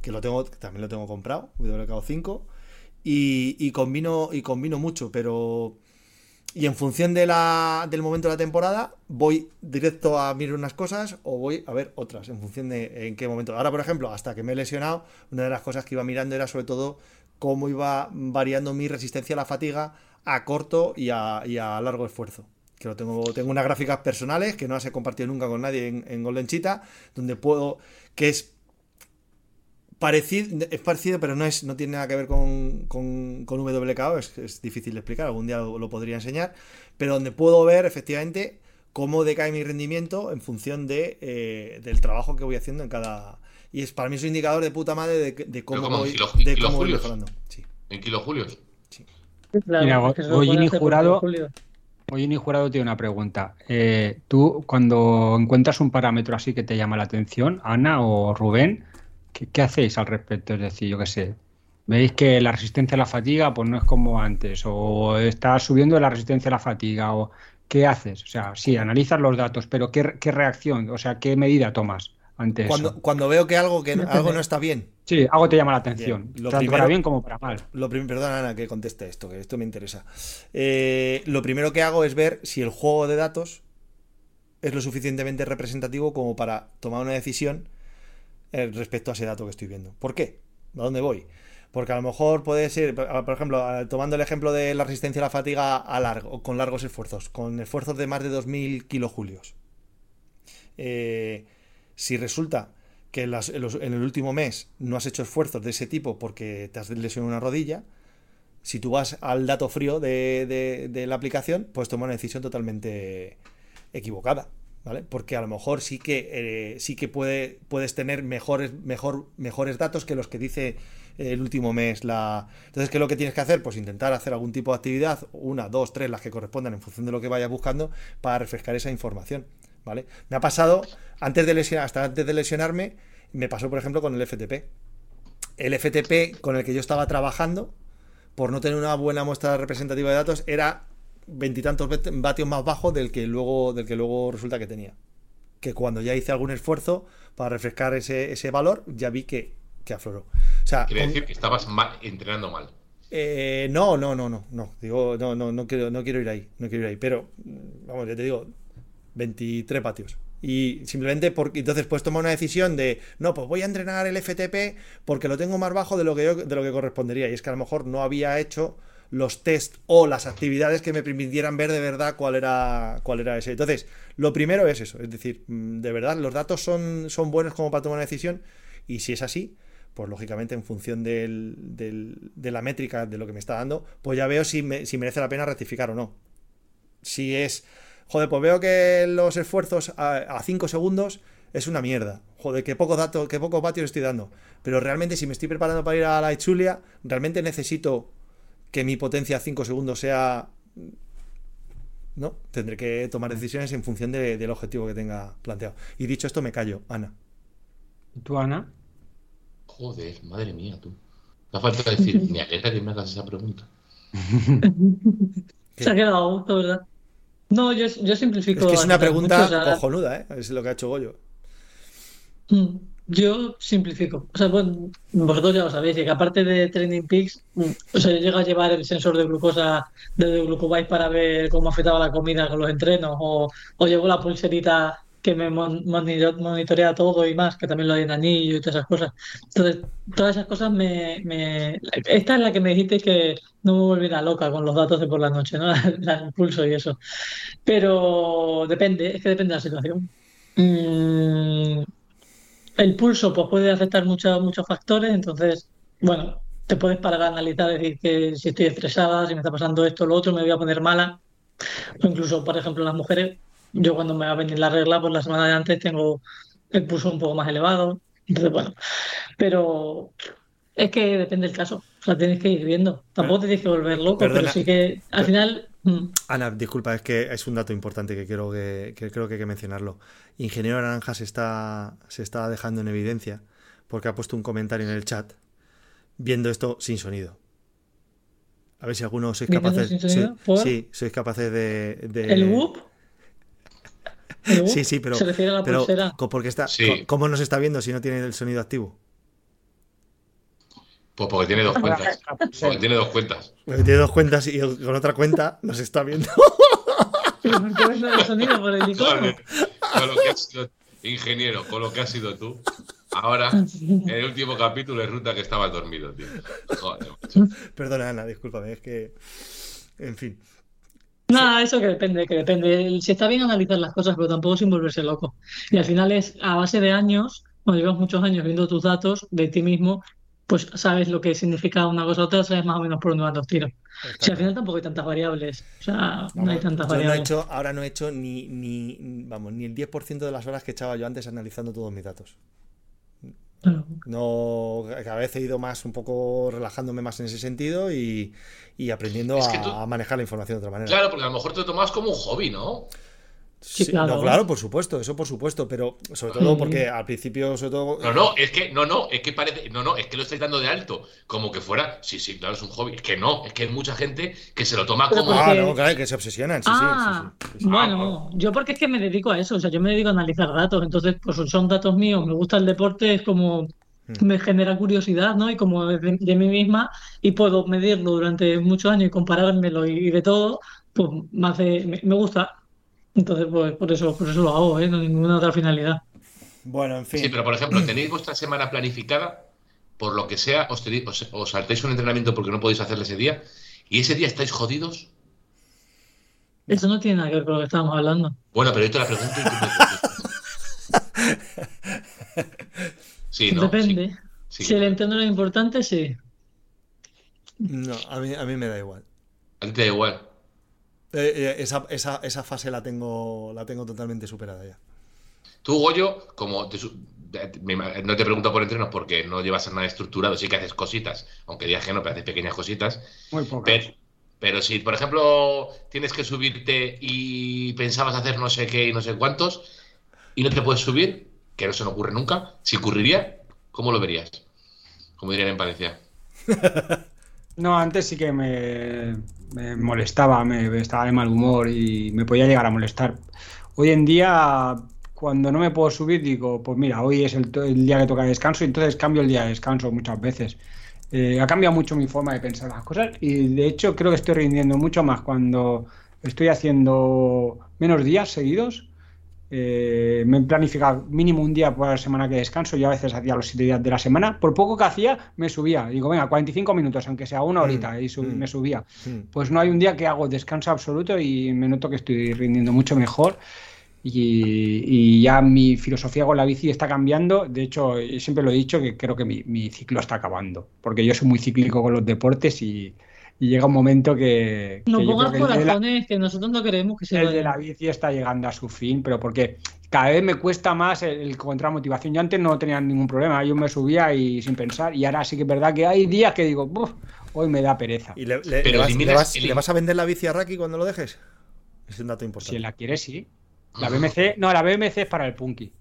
[SPEAKER 2] Que lo tengo, también lo tengo comprado, WKO 5. Y, y combino, y combino mucho, pero. Y en función de la, del momento de la temporada, voy directo a mirar unas cosas o voy a ver otras, en función de en qué momento. Ahora, por ejemplo, hasta que me he lesionado, una de las cosas que iba mirando era sobre todo cómo iba variando mi resistencia a la fatiga a corto y a, largo esfuerzo. Que lo tengo, tengo unas gráficas personales que no las he compartido nunca con nadie en, en Golden Cheetah, donde puedo, que es parecido, es parecido, pero no es, no tiene nada que ver con, con, con WKO, es, difícil de explicar, algún día lo, lo podría enseñar, pero donde puedo ver efectivamente cómo decae mi rendimiento en función de, eh, del trabajo que voy haciendo en cada... Y es para mí es un indicador de puta madre de, de cómo,
[SPEAKER 1] como
[SPEAKER 2] voy,
[SPEAKER 1] kilo-
[SPEAKER 2] de cómo voy mejorando. Sí.
[SPEAKER 1] En kilojulios.
[SPEAKER 3] Claro,
[SPEAKER 4] Mira,
[SPEAKER 3] es que
[SPEAKER 4] Goyini Jurado-
[SPEAKER 3] Julio.
[SPEAKER 4] Oye, ni jurado tiene una pregunta. Eh, tú, cuando encuentras un parámetro así que te llama la atención, Ana o Rubén, ¿qué, qué hacéis al respecto? Es decir, yo qué sé, veis que la resistencia a la fatiga pues no es como antes, o está subiendo la resistencia a la fatiga, o ¿qué haces? O sea, sí, analizas los datos, pero ¿qué, qué reacción, o sea, qué medida tomas ante eso?
[SPEAKER 2] Cuando, veo que algo, que algo no está bien,
[SPEAKER 4] Sí, algo te llama la atención,
[SPEAKER 2] Bien, lo
[SPEAKER 4] tanto
[SPEAKER 2] primero-
[SPEAKER 4] para bien como para mal.
[SPEAKER 2] Lo prim- Perdona, Ana, que conteste esto, que esto me interesa. Eh, lo primero que hago es ver si el juego de datos es lo suficientemente representativo como para tomar una decisión eh, respecto a ese dato que estoy viendo. ¿Por qué? ¿A dónde voy? Porque a lo mejor puede ser, por ejemplo, tomando el ejemplo de la resistencia a la fatiga a largo, con largos esfuerzos, con esfuerzos de más de 2000 kilojulios. Eh, si resulta que en, el último mes no has hecho esfuerzos de ese tipo porque te has lesionado una rodilla, si tú vas al dato frío de, de- de la aplicación, puedes tomar una decisión totalmente equivocada, ¿vale? Porque a lo mejor sí que, eh, sí que puede, puedes tener mejores, mejor, mejores datos que los que dice el último mes la... Entonces, ¿qué es lo que tienes que hacer? Pues intentar hacer algún tipo de actividad, una, dos, tres, las que correspondan en función de lo que vayas buscando, para refrescar esa información. ¿Vale? Me ha pasado, antes de lesionar, hasta antes de lesionarme, me pasó, por ejemplo, con el FTP. El FTP con el que yo estaba trabajando, por no tener una buena muestra representativa de datos, era veintitantos vatios más bajo del que luego, del que luego resulta que tenía. Que cuando ya hice algún esfuerzo para refrescar ese, ese valor, ya vi que, que afloró. O sea,
[SPEAKER 1] Quiere decir que estabas mal, entrenando mal.
[SPEAKER 2] eh, no, no, no, no, no. Digo, no, no, no quiero, no quiero ir ahí, no quiero ir ahí. Pero, mm, vamos, ya te digo, 23 patios. Y simplemente porque entonces pues toma una decisión de no, pues voy a entrenar el FTP porque lo tengo más bajo de lo que yo, de lo que correspondería. Y es que a lo mejor no había hecho los test o las actividades que me permitieran ver de verdad cuál era cuál era ese. Entonces, lo primero es eso, es decir, mm, de verdad los datos son, son buenos como para tomar una decisión y si es así, pues lógicamente en función del- del- de la métrica de lo que me está dando, pues ya veo si, me- si merece la pena rectificar o no. Si es, joder, pues veo que los esfuerzos a 5 segundos es una mierda. Joder, qué poco dato, qué pocos vatios estoy dando. Pero realmente si me estoy preparando para ir a la Itzulia, realmente necesito que mi potencia a 5 segundos sea... No, tendré que tomar decisiones en función de- del objetivo que tenga planteado. Y dicho esto, me callo, Ana.
[SPEAKER 4] ¿Y tú, Ana?
[SPEAKER 1] Joder, madre mía, tú. Me ha falta decir, me alegra que me hagas esa pregunta.
[SPEAKER 3] Se ha quedado a gusto, ¿verdad? No, yo, yo simplifico.
[SPEAKER 2] Es que es una
[SPEAKER 3] mucho,
[SPEAKER 2] pregunta
[SPEAKER 3] o sea,
[SPEAKER 2] cojonuda, ¿eh? Es lo que ha hecho Goyo.
[SPEAKER 3] Mm, Yo simplifico. O sea, bueno, vosotros ya lo sabéis, y que aparte de Training Peaks, mm, o sea, yo llego a llevar el sensor de glucosa de Glucobike para ver cómo afectaba la comida con los entrenos, o, o llevo la pulserita que me mon- monito- monitorea todo y más, que también lo hay en anillo y todas esas cosas. Entonces, todas esas cosas me. Esta es la que me dijiste que no me volviera loca con los datos de por la noche, ¿no? La- el pulso y eso. Pero depende, es que depende de la situación. Mm, el pulso pues, puede afectar muchos muchos factores, entonces, bueno, te puedes parar a analizar, decir que si estoy estresada, si me está pasando esto o lo otro, me voy a poner mala. O incluso, por ejemplo, las mujeres, yo cuando me va a venir la regla, pues la semana de antes tengo el pulso un poco más elevado. Entonces, bueno, pero es que depende del caso. O sea, tienes que ir viendo. Tampoco te tienes que volver loco,
[SPEAKER 2] Perdona.
[SPEAKER 3] pero sí que al final. mm,
[SPEAKER 2] Ana, disculpa, es que es un dato importante que quiero que, que creo que hay que mencionarlo. Ingeniero Naranja se está, se está dejando en evidencia porque ha puesto un comentario en el chat viendo esto sin sonido. A ver si alguno sois
[SPEAKER 3] ¿Viéndolo
[SPEAKER 2] capaces. sí, sois capaces de. de-
[SPEAKER 3] ¿El whoop?
[SPEAKER 2] Sí, sí, pero.
[SPEAKER 3] Se refiere a la
[SPEAKER 2] pero
[SPEAKER 3] pulsera.
[SPEAKER 2] porque está,
[SPEAKER 1] Sí.
[SPEAKER 2] ¿Cómo nos está viendo si no tiene el sonido activo?
[SPEAKER 1] Pues porque tiene dos cuentas. Porque tiene dos cuentas.
[SPEAKER 2] Porque tiene dos cuentas y con otra cuenta nos está viendo.
[SPEAKER 3] Pero ¿por qué ves el sonido por el icono?
[SPEAKER 1] Joder, con lo que has sido, ingeniero, con lo que has sido tú. Ahora, en el último capítulo resulta que estabas dormido, tío. Joder.
[SPEAKER 2] Perdona, Ana, discúlpame, es que. En fin.
[SPEAKER 3] Nada, eso que depende, que depende. Si está bien analizar las cosas, pero tampoco sin volverse loco. Y al final es a base de años, cuando llevas muchos años viendo tus datos de ti mismo, pues sabes lo que significa una cosa u otra, sabes más o menos por dónde van los tiros. Si al final tampoco hay tantas variables. O sea, no hay tantas
[SPEAKER 2] yo no he
[SPEAKER 3] variables.
[SPEAKER 2] hecho, ahora no he hecho ni, ni, vamos, ni el 10% de las horas que echaba yo antes analizando todos mis datos.
[SPEAKER 3] Claro.
[SPEAKER 2] No, cada vez he ido más, un poco relajándome más en ese sentido y, y aprendiendo
[SPEAKER 1] Es
[SPEAKER 2] a,
[SPEAKER 1] que tú-
[SPEAKER 2] a manejar la información de otra manera.
[SPEAKER 1] Claro, porque a lo mejor te lo tomas como un hobby, ¿no?
[SPEAKER 3] Sí,
[SPEAKER 2] Sí,
[SPEAKER 3] claro.
[SPEAKER 2] no, claro, por supuesto, eso por supuesto, pero sobre todo porque al principio, sobre todo,
[SPEAKER 1] No, no, es que, no, no, es que parece, no, no, es que lo estáis dando de alto, como que fuera, sí, sí, claro, es un hobby. Es que no, es que hay mucha gente que se lo toma
[SPEAKER 3] Pero
[SPEAKER 1] como.
[SPEAKER 3] porque-
[SPEAKER 2] Ah, no, claro, que se obsesionan, sí,
[SPEAKER 3] Ah,
[SPEAKER 2] sí, sí, sí, sí.
[SPEAKER 3] bueno, yo porque es que me dedico a eso, o sea, yo me dedico a analizar datos, entonces pues son datos míos, me gusta el deporte, es como
[SPEAKER 2] Mm.
[SPEAKER 3] me genera curiosidad, ¿no? Y como de, de mí misma y puedo medirlo durante muchos años y comparármelo y, y de todo, pues me hace, me, me gusta. Entonces, pues por eso, por eso lo hago, ¿eh? No hay ninguna otra finalidad.
[SPEAKER 2] Bueno, en fin.
[SPEAKER 1] Sí, pero por ejemplo, tenéis vuestra semana planificada, por lo que sea, os, tenéis- os, os saltáis un entrenamiento porque no podéis hacerlo ese día, y ese día estáis jodidos.
[SPEAKER 3] Eso no tiene nada que ver con lo que estábamos hablando.
[SPEAKER 1] Bueno, pero yo te la pregunto y tú me. Sí, ¿no?
[SPEAKER 3] Depende.
[SPEAKER 1] Sí, sí.
[SPEAKER 3] Si el entreno es importante, sí.
[SPEAKER 2] No, a mí, a mí me da igual.
[SPEAKER 1] A ti te da igual.
[SPEAKER 2] Eh, eh, esa, esa, esa fase la tengo, la tengo totalmente superada ya.
[SPEAKER 1] Tú, Goyo, como te no te pregunto por entrenos porque no llevas nada estructurado, sí que haces cositas, aunque digas que no, pero haces pequeñas cositas.
[SPEAKER 4] Muy pocas.
[SPEAKER 1] Pero, pero si, por ejemplo, tienes que subirte y pensabas hacer no sé qué y no sé cuántos, y no te puedes subir, que no se nos ocurre nunca, si ocurriría, ¿cómo lo verías? Como dirían en Valencia.
[SPEAKER 4] No, antes sí que me, molestaba, me estaba de mal humor y me podía llegar a molestar. Hoy en día, cuando no me puedo subir, digo, pues mira, hoy es el, el día que toca descanso y entonces cambio el día de descanso muchas veces. Eh, ha cambiado mucho mi forma de pensar las cosas y de hecho creo que estoy rindiendo mucho más cuando estoy haciendo menos días seguidos. Eh, me he planificado mínimo un día por la semana que descanso. Yo a veces hacía los siete días de la semana. Por poco que hacía, me subía. Digo, venga, 45 minutos, aunque sea una horita, y sub-
[SPEAKER 2] mm.
[SPEAKER 4] me subía.
[SPEAKER 2] Mm.
[SPEAKER 4] Pues no hay un día que hago descanso absoluto y me noto que estoy rindiendo mucho mejor. Y, y ya mi filosofía con la bici está cambiando. De hecho, siempre lo he dicho que creo que mi, mi ciclo está acabando. Porque yo soy muy cíclico con los deportes y, y llega un momento que,
[SPEAKER 3] No pongas
[SPEAKER 4] que la-
[SPEAKER 3] corazones que nosotros no queremos que se
[SPEAKER 4] el de la bici está llegando a su fin, pero porque cada vez me cuesta más el, el encontrar motivación. Yo antes no tenía ningún problema, yo me subía y sin pensar, y ahora sí que es verdad que hay días que digo, "Buf, hoy me da pereza.
[SPEAKER 2] ¿Y le, le-
[SPEAKER 1] Pero
[SPEAKER 2] le vas, le vas-
[SPEAKER 1] elim-
[SPEAKER 2] le vas a vender la bici a Raki cuando lo dejes? Es un dato
[SPEAKER 4] Si
[SPEAKER 2] importante.
[SPEAKER 4] la quieres, sí. La BMC, no, la BMC es para el punky.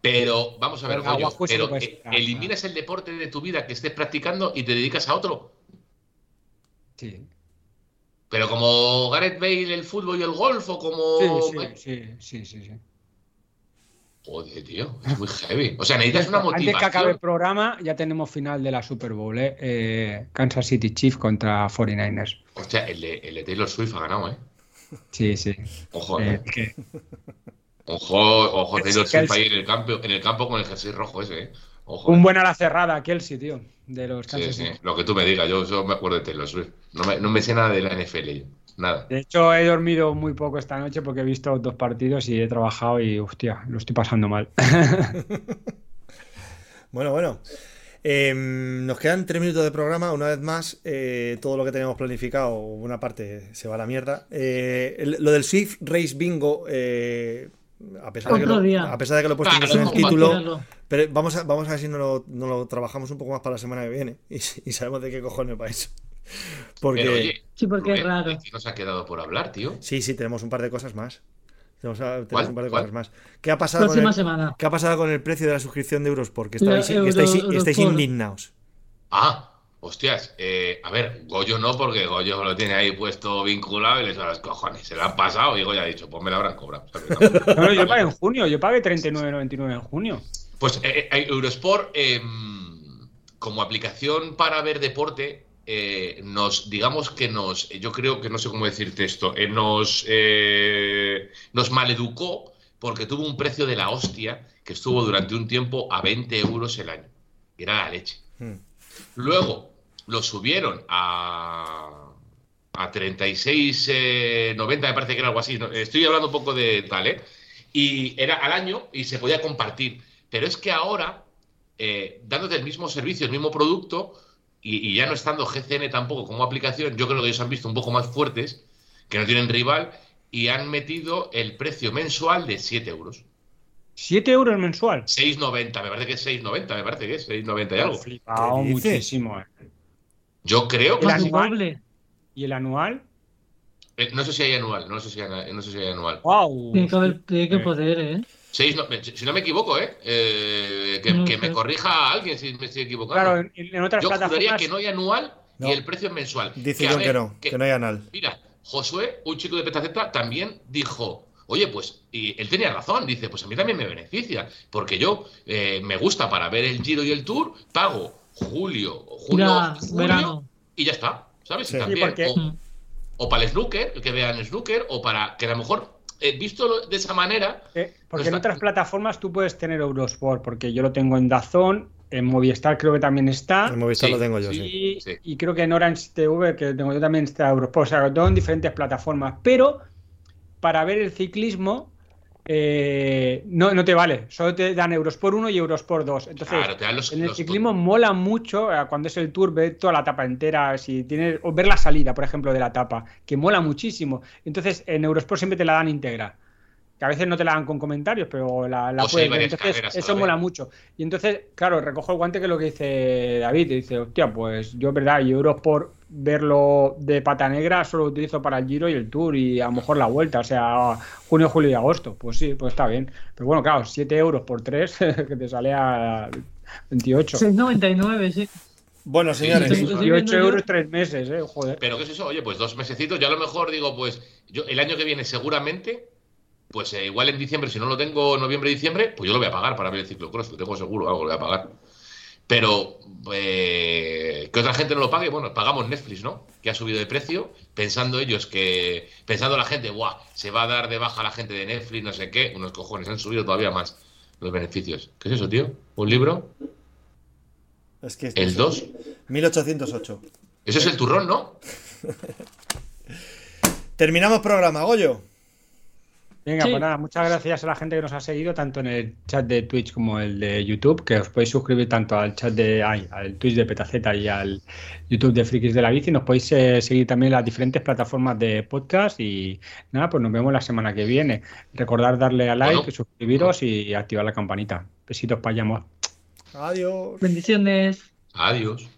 [SPEAKER 1] Pero, vamos a ver, Goyo, pero eh,
[SPEAKER 4] quitar,
[SPEAKER 1] eliminas el deporte de tu vida que estés practicando y te dedicas a otro.
[SPEAKER 4] Sí,
[SPEAKER 1] Pero como Gareth Bale, el fútbol y el golf, o como.
[SPEAKER 4] sí, sí, sí, sí, sí.
[SPEAKER 1] Joder, tío, es muy heavy. O sea, necesitas una
[SPEAKER 4] Antes que acabe el
[SPEAKER 1] motivación.
[SPEAKER 4] programa, ya tenemos final de la Super Bowl, ¿eh? Eh, Kansas City Chiefs contra 49ers.
[SPEAKER 1] Hostia, el de, el de Taylor Swift ha ganado, ¿eh?
[SPEAKER 4] Sí, sí.
[SPEAKER 1] Ojo,
[SPEAKER 4] Eh,
[SPEAKER 1] eh.
[SPEAKER 4] que-
[SPEAKER 1] Ojo, ojo, Taylor. Swift ahí en el campo, en el campo con el jersey rojo ese, ¿eh? Ojo.
[SPEAKER 4] un
[SPEAKER 1] eh.
[SPEAKER 4] buen a la cerrada, Kelsey, tío, de los Kansas
[SPEAKER 1] sí, lo que tú me digas, yo, yo me acuerdo de Taylor Swift. No me, no me sé nada de la NFL, yo. Nada.
[SPEAKER 4] De hecho, he dormido muy poco esta noche porque he visto dos partidos y he trabajado y, hostia, lo estoy pasando mal.
[SPEAKER 2] Bueno, bueno. Eh, nos quedan tres minutos de programa. Una vez más, eh, todo lo que teníamos planificado, una parte se va a la mierda. Eh, el- lo del Swift Race Bingo, eh, a, pesar de que lo, a pesar de que lo he puesto
[SPEAKER 1] Claro,
[SPEAKER 2] incluso en el título. Pero vamos a, vamos a ver si no lo, no lo trabajamos un poco más para la semana que viene y, y sabemos de qué cojones va eso. Porque
[SPEAKER 1] Pero oye,
[SPEAKER 3] Sí, porque es raro.
[SPEAKER 1] ¿de qué nos ha quedado por hablar, tío?
[SPEAKER 2] sí, sí, tenemos un par de cosas más. Tenemos, tenemos
[SPEAKER 1] ¿Cuál?
[SPEAKER 2] un par de
[SPEAKER 1] ¿Cuál?
[SPEAKER 2] cosas más. ¿Qué ha pasado con el,
[SPEAKER 3] semana.
[SPEAKER 2] ¿Qué ha pasado con el precio de la suscripción de Eurosport? Que
[SPEAKER 3] La
[SPEAKER 2] estáis, que
[SPEAKER 3] Euro-
[SPEAKER 2] estáis, estáis
[SPEAKER 3] Eurosport.
[SPEAKER 2] indignados.
[SPEAKER 1] Ah, hostias. eh, a ver, Goyo no, porque Goyo lo tiene ahí puesto vinculado y le son los cojones. Se lo han pasado y Goyo ha dicho, pues me lo habrán cobrado. no,
[SPEAKER 4] yo pagué en junio, yo pagué 39.99 en junio.
[SPEAKER 1] Pues eh, eh, Eurosport, eh, como aplicación para ver deporte, eh, nos, digamos que nos, yo creo que no sé cómo decirte esto, nos, nos maleducó porque tuvo un precio de la hostia que estuvo durante un tiempo a 20 euros el año. Era la leche.
[SPEAKER 2] Hmm.
[SPEAKER 1] Luego lo subieron a, a 36,90, me parece que era algo así. Estoy hablando un poco de tal, ¿eh? Y era al año y se podía compartir. Pero es que ahora, eh, dándote el mismo servicio, el mismo producto, y, y ya no estando GCN tampoco como aplicación, yo creo que ellos han visto un poco más fuertes, que no tienen rival, y han metido el precio mensual de 7 euros.
[SPEAKER 4] 7 euros mensual.
[SPEAKER 1] 6,90, me parece que es 6,90, me parece que es 6,90 y algo.
[SPEAKER 4] Flipado muchísimo. eh.
[SPEAKER 1] Yo creo que
[SPEAKER 4] El
[SPEAKER 3] doble.
[SPEAKER 4] ¿Y el anual?
[SPEAKER 1] Eh, No sé si hay anual, no sé si hay, no sé si hay anual.
[SPEAKER 4] ¡Wow!
[SPEAKER 3] Tiene que, haber, tiene que poder, ¿eh?
[SPEAKER 1] No- si no me equivoco, ¿eh? Eh, que,
[SPEAKER 3] No
[SPEAKER 1] que
[SPEAKER 3] sé.
[SPEAKER 1] me corrija alguien si me estoy equivocando.
[SPEAKER 4] Claro, en, otras
[SPEAKER 1] Yo juraría
[SPEAKER 4] plataformas.
[SPEAKER 1] que no hay anual
[SPEAKER 2] No.
[SPEAKER 1] y el precio es mensual.
[SPEAKER 2] Dice
[SPEAKER 1] a ver,
[SPEAKER 2] que no, que no hay anal.
[SPEAKER 1] Mira, Josué, un chico de Petaceta, también dijo, oye, pues, y él tenía razón, dice, pues a mí también me beneficia, porque yo eh, me gusta para ver el Giro y el Tour, pago julio, junio,
[SPEAKER 3] Ya,
[SPEAKER 1] julio
[SPEAKER 3] verano.
[SPEAKER 1] y ya está, ¿sabes?
[SPEAKER 2] Sí.
[SPEAKER 1] Y
[SPEAKER 2] Sí,
[SPEAKER 1] también,
[SPEAKER 4] porque-
[SPEAKER 1] o, o para el snooker, el que vean snooker, o para que a lo mejor, eh, visto de esa manera,
[SPEAKER 4] eh, porque
[SPEAKER 1] No
[SPEAKER 4] en otras plataformas tú puedes tener Eurosport, porque yo lo tengo en Dazón, en Movistar creo que también está.
[SPEAKER 2] El Movistar
[SPEAKER 1] Sí,
[SPEAKER 2] lo tengo yo,
[SPEAKER 1] sí.
[SPEAKER 2] sí.
[SPEAKER 4] Y,
[SPEAKER 1] Sí.
[SPEAKER 4] y creo que en Orange TV, que tengo yo también está Eurosport, o sea, lo tengo en diferentes plataformas, pero para ver el ciclismo eh, no, no te vale, solo te dan Eurosport 1 y Eurosport 2. Entonces,
[SPEAKER 1] claro, te dan los,
[SPEAKER 4] en el ciclismo mola mucho eh, cuando es el tour, ver toda la etapa entera, si tienes, o ver la salida, por ejemplo, de la etapa, que mola muchísimo. Entonces, en Eurosport siempre te la dan íntegra. Que a veces no te la dan con comentarios, pero la, la
[SPEAKER 1] O sea, hay
[SPEAKER 4] puedes ver. Entonces, eso mola mucho. Y entonces, claro, recojo el guante que es lo que dice David. Y dice, hostia, pues yo, verdad, y euros por verlo de pata negra solo lo utilizo para el Giro y el Tour y a lo mejor la vuelta, o sea, junio, julio y agosto. Pues sí, pues está bien. Pero bueno, claro, 7 euros por 3, que te sale a 28.
[SPEAKER 3] 6,99, sí.
[SPEAKER 2] Bueno, señores,
[SPEAKER 3] Sí, sí, sí.
[SPEAKER 4] 28 euros 3 meses, eh, joder.
[SPEAKER 1] Pero ¿qué es eso? Oye, pues dos mesecitos. Yo a lo mejor digo, pues yo el año que viene seguramente, pues eh, igual en diciembre, si no lo tengo noviembre, diciembre, pues yo lo voy a pagar para ver el ciclocross, lo tengo seguro, algo lo voy a pagar. Pero eh, que otra gente no lo pague, bueno, pagamos Netflix, ¿no? Que ha subido de precio, pensando ellos que, pensando la gente, guau, se va a dar de baja la gente de Netflix, no sé qué, unos cojones, han subido todavía más los beneficios. ¿Qué es eso, tío? ¿Un libro?
[SPEAKER 2] es que
[SPEAKER 1] ¿El 2?
[SPEAKER 2] 1808.
[SPEAKER 1] Eso es el turrón, ¿no?
[SPEAKER 2] Terminamos programa, Goyo.
[SPEAKER 4] Venga,
[SPEAKER 3] Sí.
[SPEAKER 4] pues nada, muchas gracias a la gente que nos ha seguido, tanto en el chat de Twitch como el de YouTube, que os podéis suscribir tanto al chat de ay, al Twitch de Petaceta y al YouTube de Frikis de la Bici. Nos podéis eh, seguir también en las diferentes plataformas de podcast y nada, pues nos vemos la semana que viene. Recordad darle a like,
[SPEAKER 1] Bueno.
[SPEAKER 4] suscribiros y activar la campanita. Besitos para allá, amor.
[SPEAKER 2] Adiós.
[SPEAKER 3] Bendiciones.
[SPEAKER 1] Adiós.